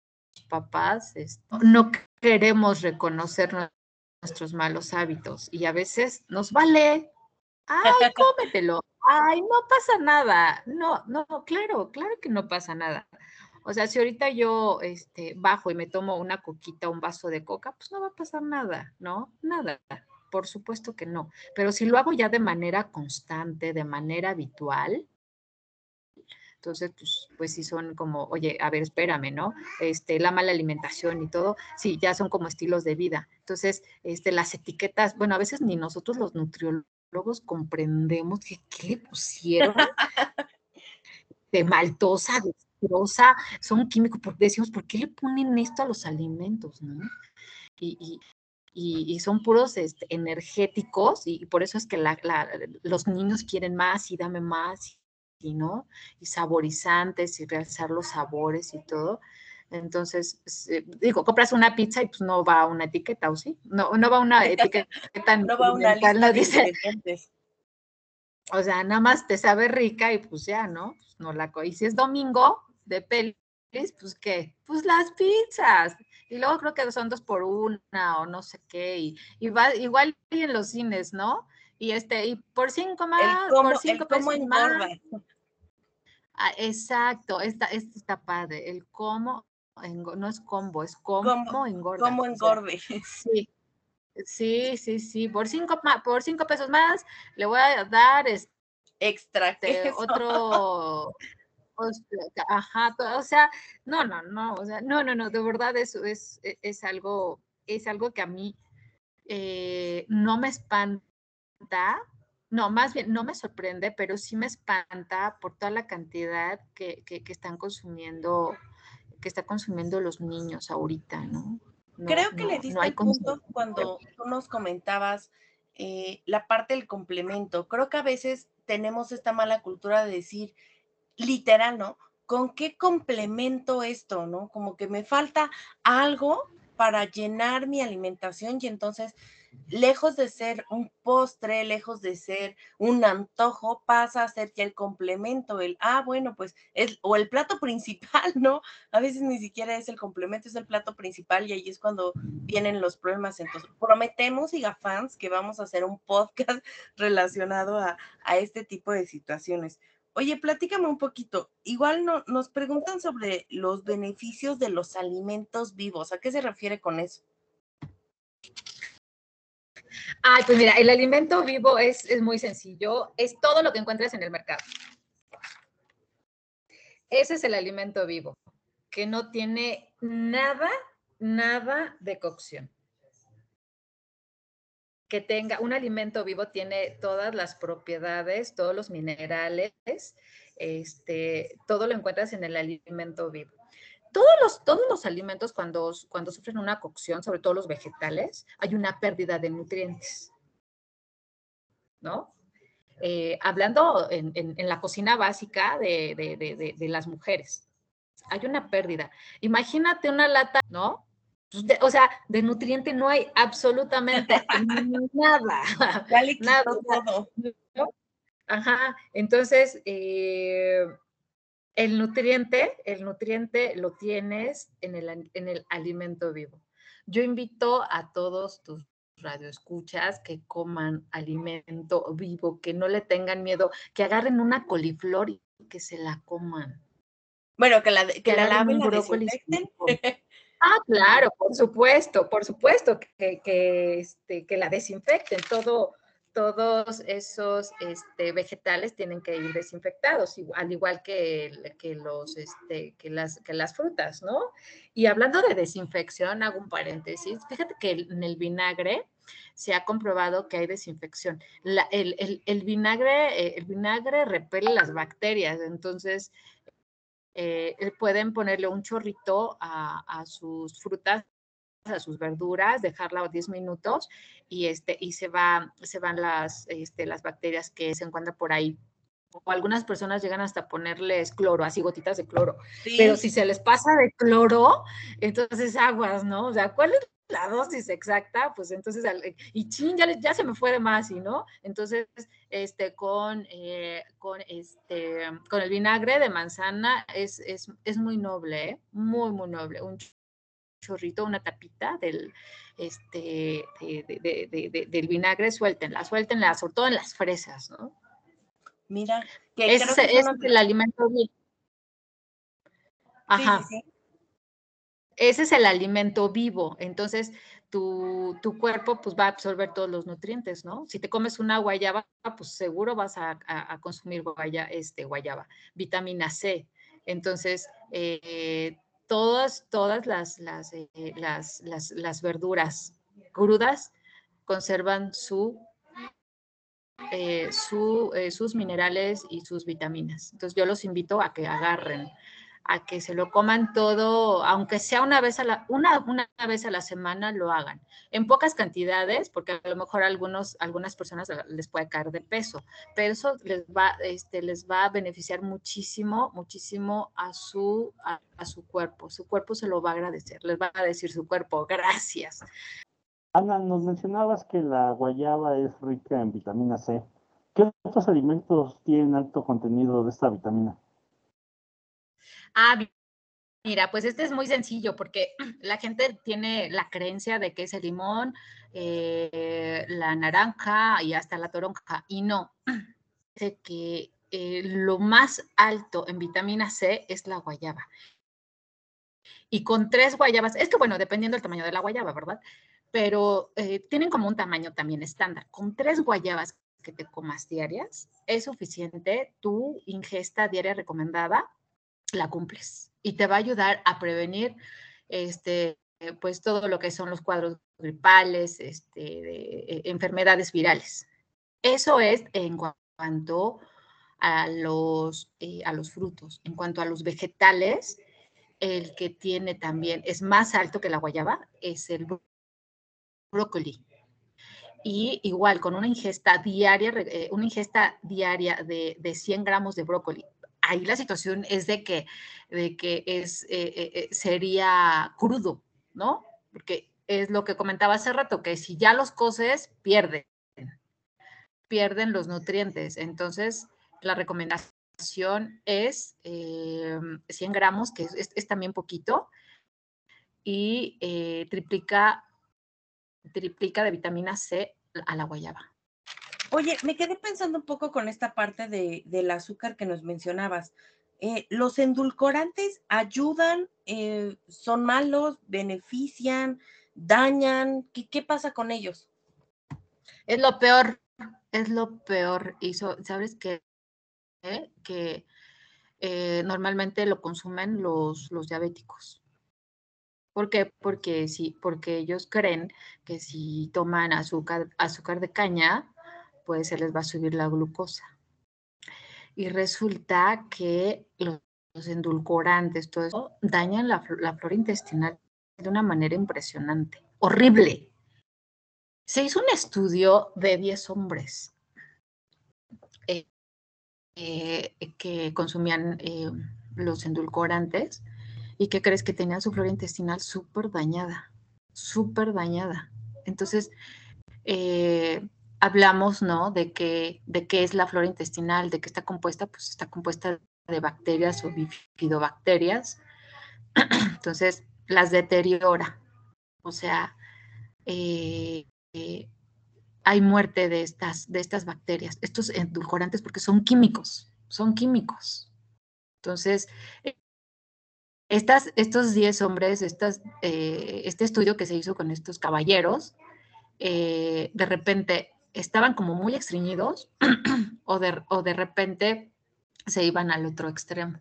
papás. no queremos reconocer nuestros malos hábitos y a veces nos vale. Ay, cómetelo. Ay, no pasa nada. No, no, claro, claro que no pasa nada. O sea, si ahorita yo este, bajo y me tomo una coquita, un vaso de coca, pues no va a pasar nada, ¿no? Nada. Por supuesto que no. Pero si lo hago ya de manera constante, de manera habitual, entonces, pues, pues sí son como, oye, a ver, espérame, ¿no? Este, la mala alimentación y todo, sí, ya son como estilos de vida. Entonces, este, las etiquetas, bueno, a veces ni nosotros los nutriólogos comprendemos qué le pusieron de maltosa, de son químicos, porque decimos, ¿por qué le ponen esto a los alimentos, no? Y, y, son puros este, energéticos y, por eso es que los niños quieren más y dame más y no, y saborizantes y realzar los sabores y todo. Entonces, digo, compras una pizza y pues no va una etiqueta, ¿o sí? No, no va una etiqueta. no va una lista no dice, O sea, nada más te sabe rica y pues ya, ¿no? Pues no la Y si es domingo de pelis, pues ¿qué? Pues las pizzas. Y luego creo que son dos por una o no sé qué. Y, y va igual en los cines, ¿no? Y este, y por cinco más, por cinco pesos más. Ah, exacto, esta, esta está padre. El cómo, no es combo, es cómo engorda. Cómo engorde. sí. Sí, sí, sí. Por cinco, por cinco pesos más le voy a dar este, extra otro. Ajá, o sea, no, no, no, o sea, no, no, no, de verdad eso es, e, es, algo, es algo que a mí eh, no me espanta no, más bien no me sorprende, pero sí me espanta por toda la cantidad que, están consumiendo, que está consumiendo los niños ahorita, ¿no? Creo que le diste el punto cuando tú nos comentabas eh, la parte del complemento. Creo que a veces tenemos esta mala cultura de decir, literal, ¿no? ¿Con qué complemento esto, no? Como que me falta algo para llenar mi alimentación y entonces lejos de ser un postre, lejos de ser un antojo, pasa a ser ya el complemento, el, ah, bueno, pues es, o el plato principal, ¿no? A veces ni siquiera es el complemento, es el plato principal y ahí es cuando vienen los problemas. Entonces, prometemos, fans, que vamos a hacer un podcast relacionado a, a este tipo de situaciones. Oye, platícame un poquito. Igual no, nos preguntan sobre los beneficios de los alimentos vivos. ¿A qué se refiere con eso? Ay, pues mira, el alimento vivo es, muy sencillo, es todo lo que encuentres en el mercado. Ese es el alimento vivo, que no tiene nada, nada de cocción. Que tenga un alimento vivo tiene todas las propiedades, todos los minerales, este, todo lo encuentras en el alimento vivo todos los, todos los alimentos cuando, cuando sufren una cocción, sobre todo los vegetales, hay una pérdida de nutrientes. ¿No? Eh, hablando en, la cocina básica de, las mujeres, hay una pérdida. Imagínate una lata, ¿no? Pues o sea, de nutriente no hay absolutamente nada. nada. Todo. Ajá, entonces, eh, el nutriente, el nutriente lo tienes en el, en el alimento vivo. Yo invito a todos tus radioescuchas que coman alimento vivo, que no le tengan miedo, que agarren una coliflor y que se la coman. Bueno, que la, que, la laven, la desinfecten. Ah, claro, por supuesto, por supuesto que, que, este, que la desinfecten. Todo, todos esos este, vegetales tienen que ir desinfectados, al igual que, los, este, que, las, que las frutas, ¿no? Y hablando de desinfección, hago un paréntesis. Fíjate que en el vinagre se ha comprobado que hay desinfección. el, vinagre, eh, el vinagre repele las bacterias, entonces eh, pueden ponerle un chorrito a sus frutas a sus verduras, dejarla 10 minutos y, este, y se, va, se van las, este, las bacterias que se encuentran por ahí. O algunas personas llegan hasta ponerles cloro, así gotitas de cloro. Pero si se les pasa de cloro, entonces aguas, ¿no? O sea, ¿cuál es la dosis exacta? Pues entonces, y chin, ya, ya se me fue de más, ¿y no? Entonces, este, con, eh, con, este, con el vinagre de manzana es, es, es muy noble, ¿eh? muy, muy noble. Un chorrito, una tapita del, este, del vinagre, suéltenla, suéltenla, sobre todo en las fresas, ¿no? Mira, que es, es el alimento Ajá. Ese es el alimento vivo. Entonces, tu, cuerpo pues va a absorber todos los nutrientes, ¿no? Si te comes una guayaba, pues seguro vas a, consumir este, guayaba, vitamina C. Entonces, eh, todas, todas las, las, eh, las, las, verduras crudas conservan su, eh, su sus minerales y sus vitaminas. Entonces, yo los invito a que agarren a que se lo coman todo, aunque sea una vez a la, una, una vez a la semana, lo hagan. En pocas cantidades, porque a lo mejor a algunos, algunas personas les puede caer de peso, pero eso les va, este, les va a beneficiar muchísimo, muchísimo a su, a, su cuerpo. Su cuerpo se lo va a agradecer, les va a decir su cuerpo, gracias. Ana, nos mencionabas que la guayaba es rica en vitamina C. ¿Qué otros alimentos tienen alto contenido de esta vitamina? Ah, mira, pues este es muy sencillo porque la gente tiene la creencia de que es el limón, eh, la naranja y hasta la toronja. Y no, de que eh, lo más alto en vitamina C es la guayaba. Y con tres guayabas, es que bueno, dependiendo del tamaño de la guayaba, ¿verdad? Pero eh, tienen como un tamaño también estándar. Con tres guayabas que te comas diarias, es suficiente tu ingesta diaria recomendada la cumples y te va a ayudar a prevenir este, pues todo lo que son los cuadros gripales, este, de, eh, enfermedades virales. Eso es en cuanto a los, eh, a los frutos. En cuanto a los vegetales, el que tiene también, es más alto que la guayaba, es el brócoli. Y igual, con una ingesta diaria, eh, una ingesta diaria de, de 100 gramos de brócoli ahí la situación es de que, de que es, eh, eh, eh, sería crudo, ¿no? Porque es lo que comentaba hace rato, que si ya los coces, pierden, pierden los nutrientes. Entonces, la recomendación es 100 gramos, que es, también poquito, y triplica, triplica de vitamina C a la guayaba. Oye, me quedé pensando un poco con esta parte de, del azúcar que nos mencionabas. Eh, ¿Los endulcorantes ayudan, eh, son malos, benefician, dañan? ¿Qué, pasa con ellos? Es lo peor, es lo peor. Y sabes qué? ¿Eh? que normalmente lo consumen los, los diabéticos. ¿Por qué? Porque, sí, porque ellos creen que si toman azúcar, azúcar de caña, pues se les va a subir la glucosa. Y resulta que los, endulcorantes, todo eso, dañan la, flora intestinal de una manera impresionante, horrible. Se hizo un estudio de 10 hombres eh, eh, que consumían eh, los endulcorantes y que crees que tenían su flora intestinal súper dañada, súper dañada. Entonces, hablamos, ¿no? De que, de qué es la flora intestinal, de qué está compuesta, pues está compuesta de bacterias o bifidobacterias. Entonces, las deteriora. O sea, eh, eh, hay muerte de estas, de estas bacterias, estos endulcorantes, porque son químicos, son químicos. Entonces, estas, estos 10 hombres, eh, este estudio que se hizo con estos caballeros, de repente estaban como muy extrañidos o, de, o de repente se iban al otro extremo.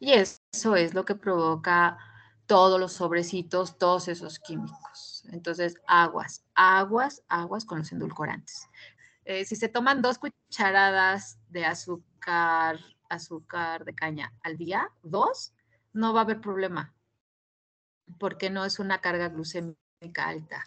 Y eso es lo que provoca todos los sobrecitos, todos esos químicos. Entonces, aguas, aguas, aguas con los endulcorantes. Eh, si se toman dos cucharadas de azúcar, azúcar de caña al día, dos, no va a haber problema, porque no es una carga glucémica alta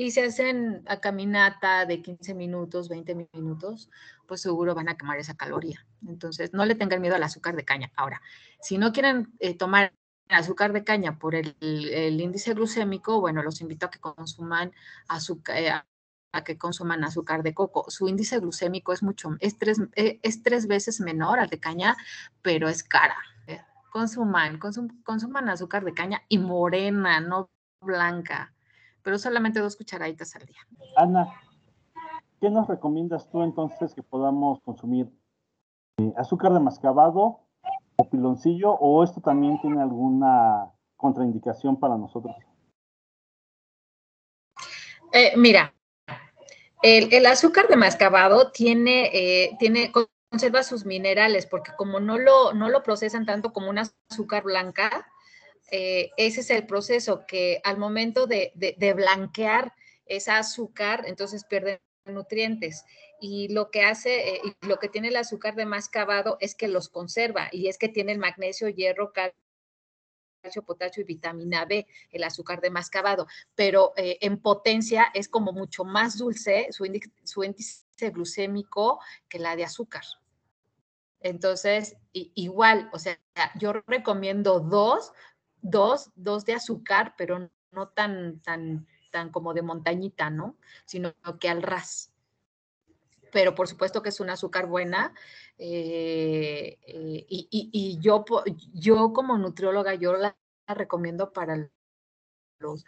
y se hacen a caminata de 15 minutos, 20 minutos, pues seguro van a quemar esa caloría. Entonces, no le tengan miedo al azúcar de caña. Ahora, si no quieren eh, tomar azúcar de caña por el, índice glucémico, bueno, los invito a que consuman azúcar. Eh, a que consuman azúcar de coco. Su índice glucémico es mucho, es tres, eh, es tres veces menor al de caña, pero es cara. Consuman, consuman azúcar de caña y morena, no blanca pero solamente dos cucharaditas al día. Ana, ¿qué nos recomiendas tú entonces que podamos consumir? Eh, ¿Azúcar de mascabado piloncillo o esto también tiene alguna contraindicación para nosotros? Eh, mira, el, azúcar de mascabado tiene, eh, tiene, conserva sus minerales, porque como no lo, no lo procesan tanto como un azúcar blanca, eh, ese es el proceso que al momento de, de, blanquear esa azúcar, entonces pierde nutrientes. Y lo que hace, y lo que tiene el azúcar de mascabado es que los conserva y es que tiene el magnesio, hierro, calcio calcio, potasio y vitamina B, el azúcar de mascabado, pero eh, en potencia es como mucho más dulce su índice, su índice glucémico que la de azúcar. Entonces, igual, o sea, yo recomiendo dos, dos, dos de azúcar, pero no tan, tan, tan como de montañita, ¿no? Sino que al ras. Pero por supuesto que es una azúcar buena eh, eh, y, yo, yo como nutrióloga, yo la recomiendo para los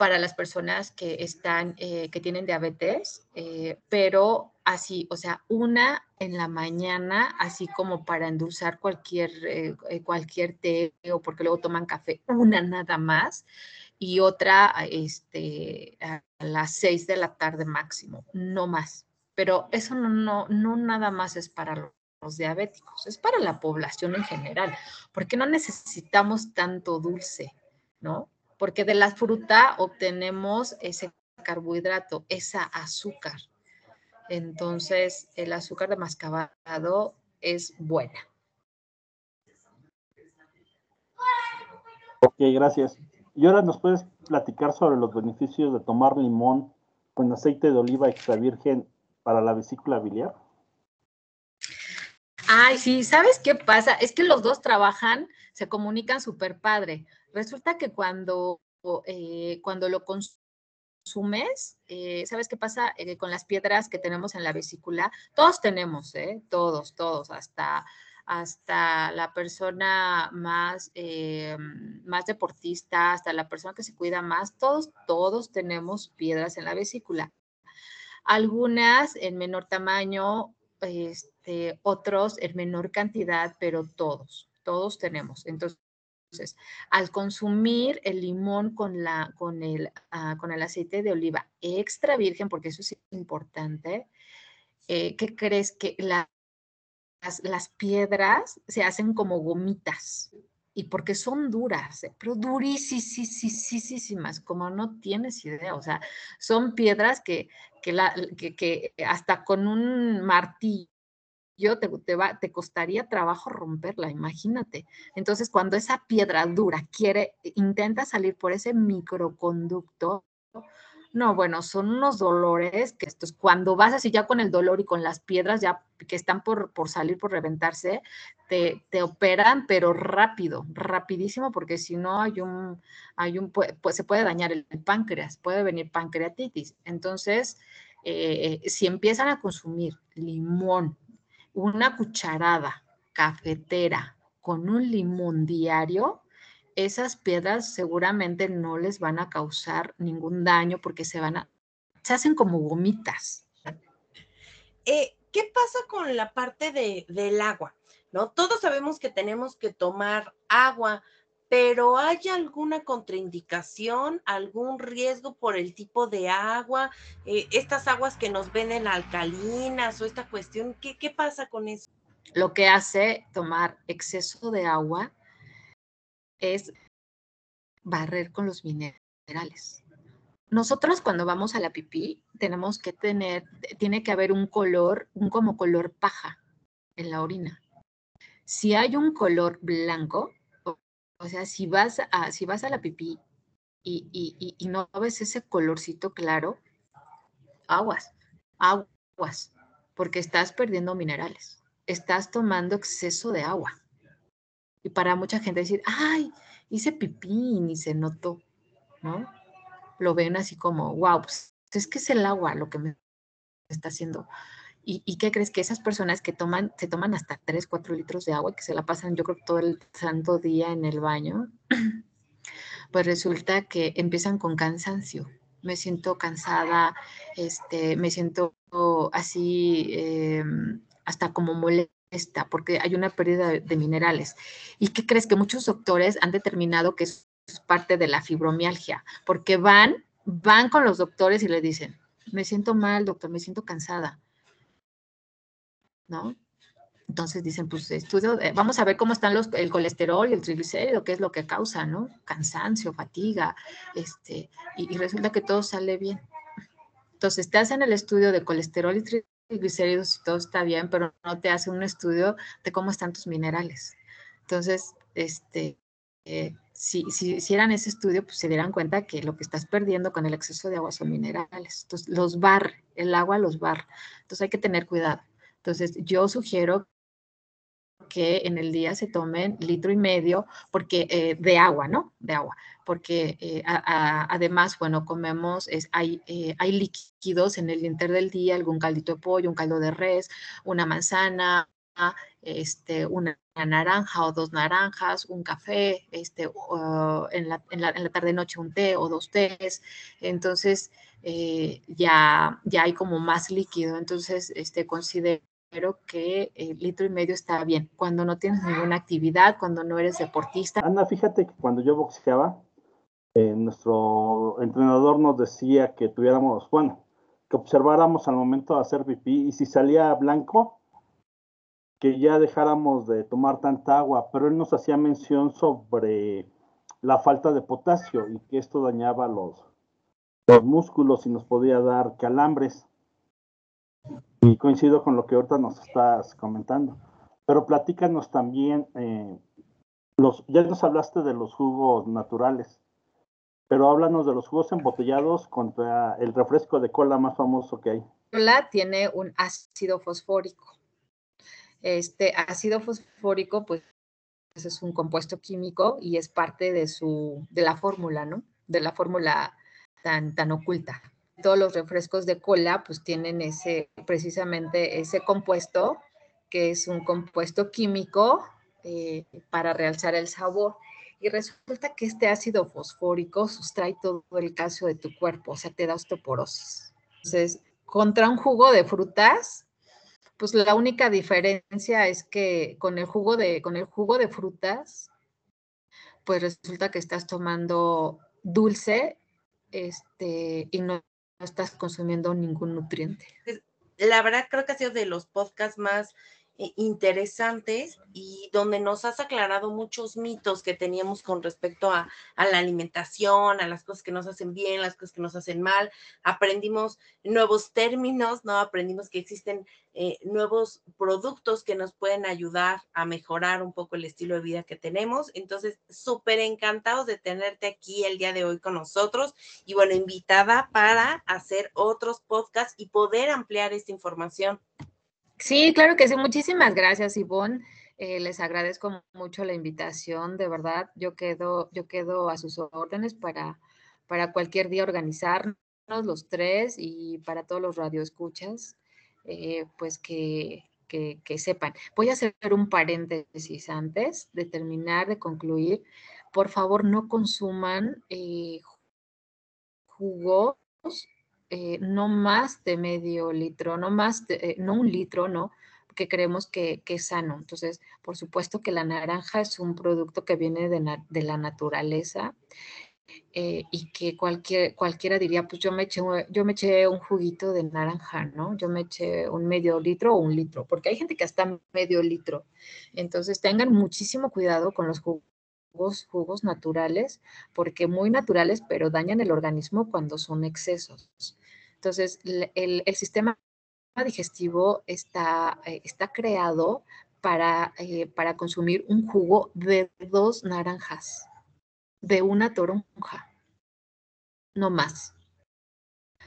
para las personas que están, eh, que tienen diabetes, pero así, o sea, una en la mañana, así como para endulzar cualquier, cualquier té o porque luego toman café, una nada más, y otra este, a las seis de la tarde máximo, no más pero eso no, no, no nada más es para los diabéticos, es para la población en general, porque no necesitamos tanto dulce, ¿no? Porque de la fruta obtenemos ese carbohidrato, esa azúcar. Entonces, el azúcar de mascabado es buena. Ok, gracias. Y ahora nos puedes platicar sobre los beneficios de tomar limón con aceite de oliva extra virgen para la vesícula biliar? Ay, sí, ¿sabes qué pasa? Es que los dos trabajan, se comunican súper padre. Resulta que cuando, eh, cuando lo consumes, eh, ¿sabes qué pasa eh, con las piedras que tenemos en la vesícula? Todos tenemos. Todos, todos, hasta, hasta la persona más, más deportista, hasta la persona que se cuida más, todos, todos tenemos piedras en la vesícula algunas en menor tamaño, este, otros en menor cantidad, pero todos, todos tenemos. Entonces, al consumir el limón con, la, con, el, ah, con el aceite de oliva extra virgen, porque eso es importante, eh, ¿qué crees que las, las piedras se hacen como gomitas? y porque son duras, ¿eh? pero durísimas, como no tienes idea, o sea, son piedras que, que, la, que, hasta con un martillo te, te, va, te costaría trabajo romperla, imagínate. Entonces, cuando esa piedra dura quiere, intenta salir por ese microconducto, no, bueno, son unos dolores que estos, cuando vas así ya con el dolor y con las piedras ya que están por, por salir, por reventarse, te, te, operan, pero rápido, rapidísimo, porque si no hay un, hay un, pues, se puede dañar el, páncreas, puede venir pancreatitis. Entonces, eh, si empiezan a consumir limón, una cucharada cafetera con un limón diario, esas piedras seguramente no les van a causar ningún daño porque se van a, se hacen como gomitas. Eh, ¿Qué pasa con la parte de, del agua? ¿No? Todos sabemos que tenemos que tomar agua, pero ¿hay alguna contraindicación, algún riesgo por el tipo de agua? Eh, estas aguas que nos venden alcalinas o esta cuestión, ¿qué, ¿qué pasa con eso? Lo que hace tomar exceso de agua es barrer con los minerales. Nosotros cuando vamos a la pipí tenemos que tener, tiene que haber un color, un como color paja en la orina. Si hay un color blanco, o, sea, si vas a, si vas a la pipí y, y, y no ves ese colorcito claro, aguas, aguas, porque estás perdiendo minerales, estás tomando exceso de agua. Y para mucha gente decir, ay, hice pipí y se notó, ¿no? Lo ven así como, wow, pues es que es el agua lo que me está haciendo. ¿Y, qué crees que esas personas que toman, se toman hasta 3, 4 litros de agua, que se la pasan yo creo todo el santo día en el baño, pues resulta que empiezan con cansancio. Me siento cansada, este, me siento así, em, hasta como molesta porque hay una pérdida de, minerales. ¿Y qué crees? Que muchos doctores han determinado que es parte de la fibromialgia, porque van, van con los doctores y le dicen, me siento mal, doctor, me siento cansada. ¿No? Entonces dicen, pues estudio, vamos a ver cómo están los, el colesterol y el triglicérido, qué es lo que causa, ¿no? Cansancio, fatiga, este, y, resulta que todo sale bien. Entonces te hacen el estudio de colesterol y triglicéridos y todo está bien, pero no te hacen un estudio de cómo están tus minerales. Entonces, este, eh, si, si hicieran ese estudio, pues se dieran cuenta que lo que estás perdiendo con el exceso de agua son minerales. Entonces, los bar, el agua los bar. Entonces, hay que tener cuidado. Entonces, yo sugiero que en el día se tomen litro y medio porque, eh, de agua, ¿no? De agua, porque eh, además, bueno, comemos, es, hay, eh, hay líquidos en el inter del día, algún caldito de pollo, un caldo de res, una manzana, este, una naranja o dos naranjas, un café, este, en, la, en, la, en, la, tarde-noche un té o dos tés. Entonces, ya, ya hay como más líquido. Entonces, este, considero pero que el litro y medio está bien. Cuando no tienes ninguna actividad, cuando no eres deportista. Ana, fíjate que cuando yo boxeaba, eh, nuestro entrenador nos decía que tuviéramos, bueno, que observáramos al momento de hacer pipí y si salía blanco, que ya dejáramos de tomar tanta agua, pero él nos hacía mención sobre la falta de potasio y que esto dañaba los, los músculos y nos podía dar calambres. Y coincido con lo que ahorita nos estás comentando. Pero platícanos también, eh, los, ya nos hablaste de los jugos naturales, pero háblanos de los jugos embotellados contra el refresco de cola más famoso que hay. Cola tiene un ácido fosfórico. Este ácido fosfórico, pues, es un compuesto químico y es parte de su, de la fórmula, ¿no? De la fórmula tan, tan oculta todos los refrescos de cola pues tienen ese, precisamente ese compuesto, que es un compuesto químico eh, para realzar el sabor. Y resulta que este ácido fosfórico sustrae todo el calcio de tu cuerpo, o sea, te da osteoporosis. Entonces, contra un jugo de frutas, pues la única diferencia es que con el jugo de, con el jugo de frutas, pues resulta que estás tomando dulce este, y no estás consumiendo ningún nutriente. La verdad creo que ha sido de los podcasts más interesantes y donde nos has aclarado muchos mitos que teníamos con respecto a, a, la alimentación, a las cosas que nos hacen bien, las cosas que nos hacen mal. Aprendimos nuevos términos, ¿no? Aprendimos que existen eh, nuevos productos que nos pueden ayudar a mejorar un poco el estilo de vida que tenemos. Entonces, súper encantados de tenerte aquí el día de hoy con nosotros y bueno, invitada para hacer otros podcasts y poder ampliar esta información. Sí, claro que sí. Muchísimas gracias, Ivonne. Eh, les agradezco mucho la invitación, de verdad. Yo quedo, yo quedo a sus órdenes para, para cualquier día organizarnos los tres y para todos los radioescuchas, eh, pues que, que, que, sepan. Voy a hacer un paréntesis antes de terminar, de concluir. Por favor, no consuman eh, jugos eh, no más de medio litro, no más, eh, no un litro, ¿no? Que creemos que, es sano. Entonces, por supuesto que la naranja es un producto que viene de, la naturaleza eh, y que cualquier, cualquiera diría, pues yo me, eché, yo me eché un juguito de naranja, ¿no? Yo me eché un medio litro o un litro, porque hay gente que hasta medio litro. Entonces, tengan muchísimo cuidado con los jugos jugos, jugos, naturales, porque muy naturales, pero dañan el organismo cuando son excesos. Entonces, el, sistema digestivo está, eh, está creado para, eh, para consumir un jugo de dos naranjas, de una toronja, no más.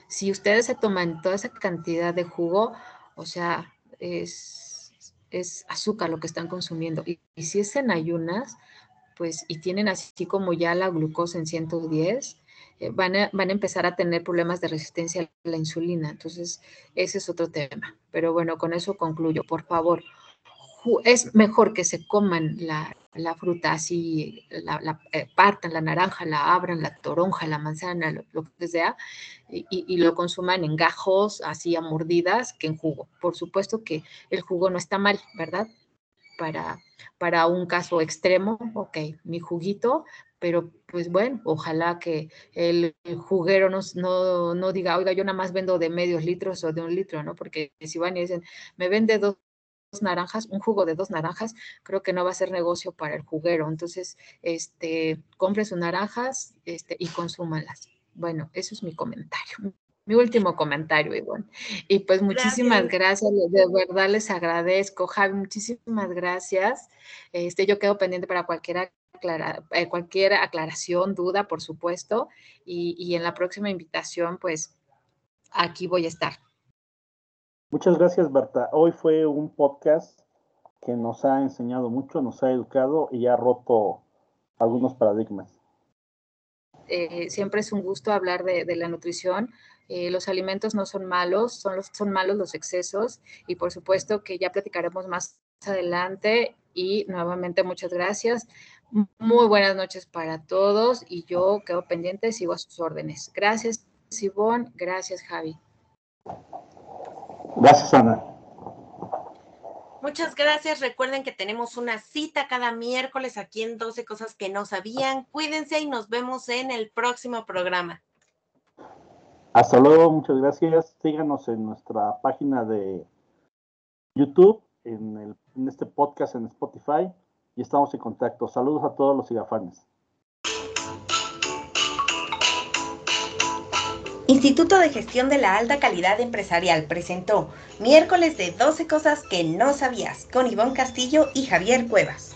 Si ustedes se toman toda esa cantidad de jugo, o sea, es, es azúcar lo que están consumiendo. Y, y, si es en ayunas, pues, y tienen así como ya la glucosa en 110, eh, van, a, van a empezar a tener problemas de resistencia a la insulina. Entonces, ese es otro tema. Pero bueno, con eso concluyo. Por favor, es mejor que se coman la, la fruta así, la, eh, partan la naranja, la abran, la toronja, la manzana, lo, que sea, y, lo consuman en gajos, así a mordidas, que en jugo. Por supuesto que el jugo no está mal, ¿verdad? Para, para un caso extremo, ok, mi juguito, pero pues bueno, ojalá que el, juguero no, no, no, diga, oiga, yo nada más vendo de medios litros o de un litro, ¿no? Porque si van y dicen, me vende dos naranjas, un jugo de dos naranjas, creo que no va a ser negocio para el juguero. Entonces, este, compre sus naranjas este, y consúmalas. Bueno, eso es mi comentario. Mi último comentario, Ivonne. Y pues muchísimas gracias. de verdad les agradezco, Javi, muchísimas gracias. Este, yo quedo pendiente para cualquier eh, cualquier aclaración, duda, por supuesto, y, en la próxima invitación, pues aquí voy a estar. Muchas gracias, Berta. Hoy fue un podcast que nos ha enseñado mucho, nos ha educado y ha roto algunos paradigmas. Eh, siempre es un gusto hablar de, la nutrición. Eh, los alimentos no son malos, son, los, son malos los excesos y por supuesto que ya platicaremos más adelante y nuevamente muchas gracias. Muy buenas noches para todos y yo quedo pendiente, sigo a sus órdenes. Gracias, Sibón. Gracias, Javi. Gracias, Ana. Muchas gracias. Recuerden que tenemos una cita cada miércoles aquí en 12 Cosas que no sabían. Cuídense y nos vemos en el próximo programa. Hasta luego, muchas gracias. Síganos en nuestra página de YouTube, en, el, en este podcast en Spotify y estamos en contacto. Saludos a todos los igafanes. Instituto de Gestión de la Alta Calidad Empresarial presentó miércoles de 12 cosas que no sabías con Ivonne Castillo y Javier Cuevas.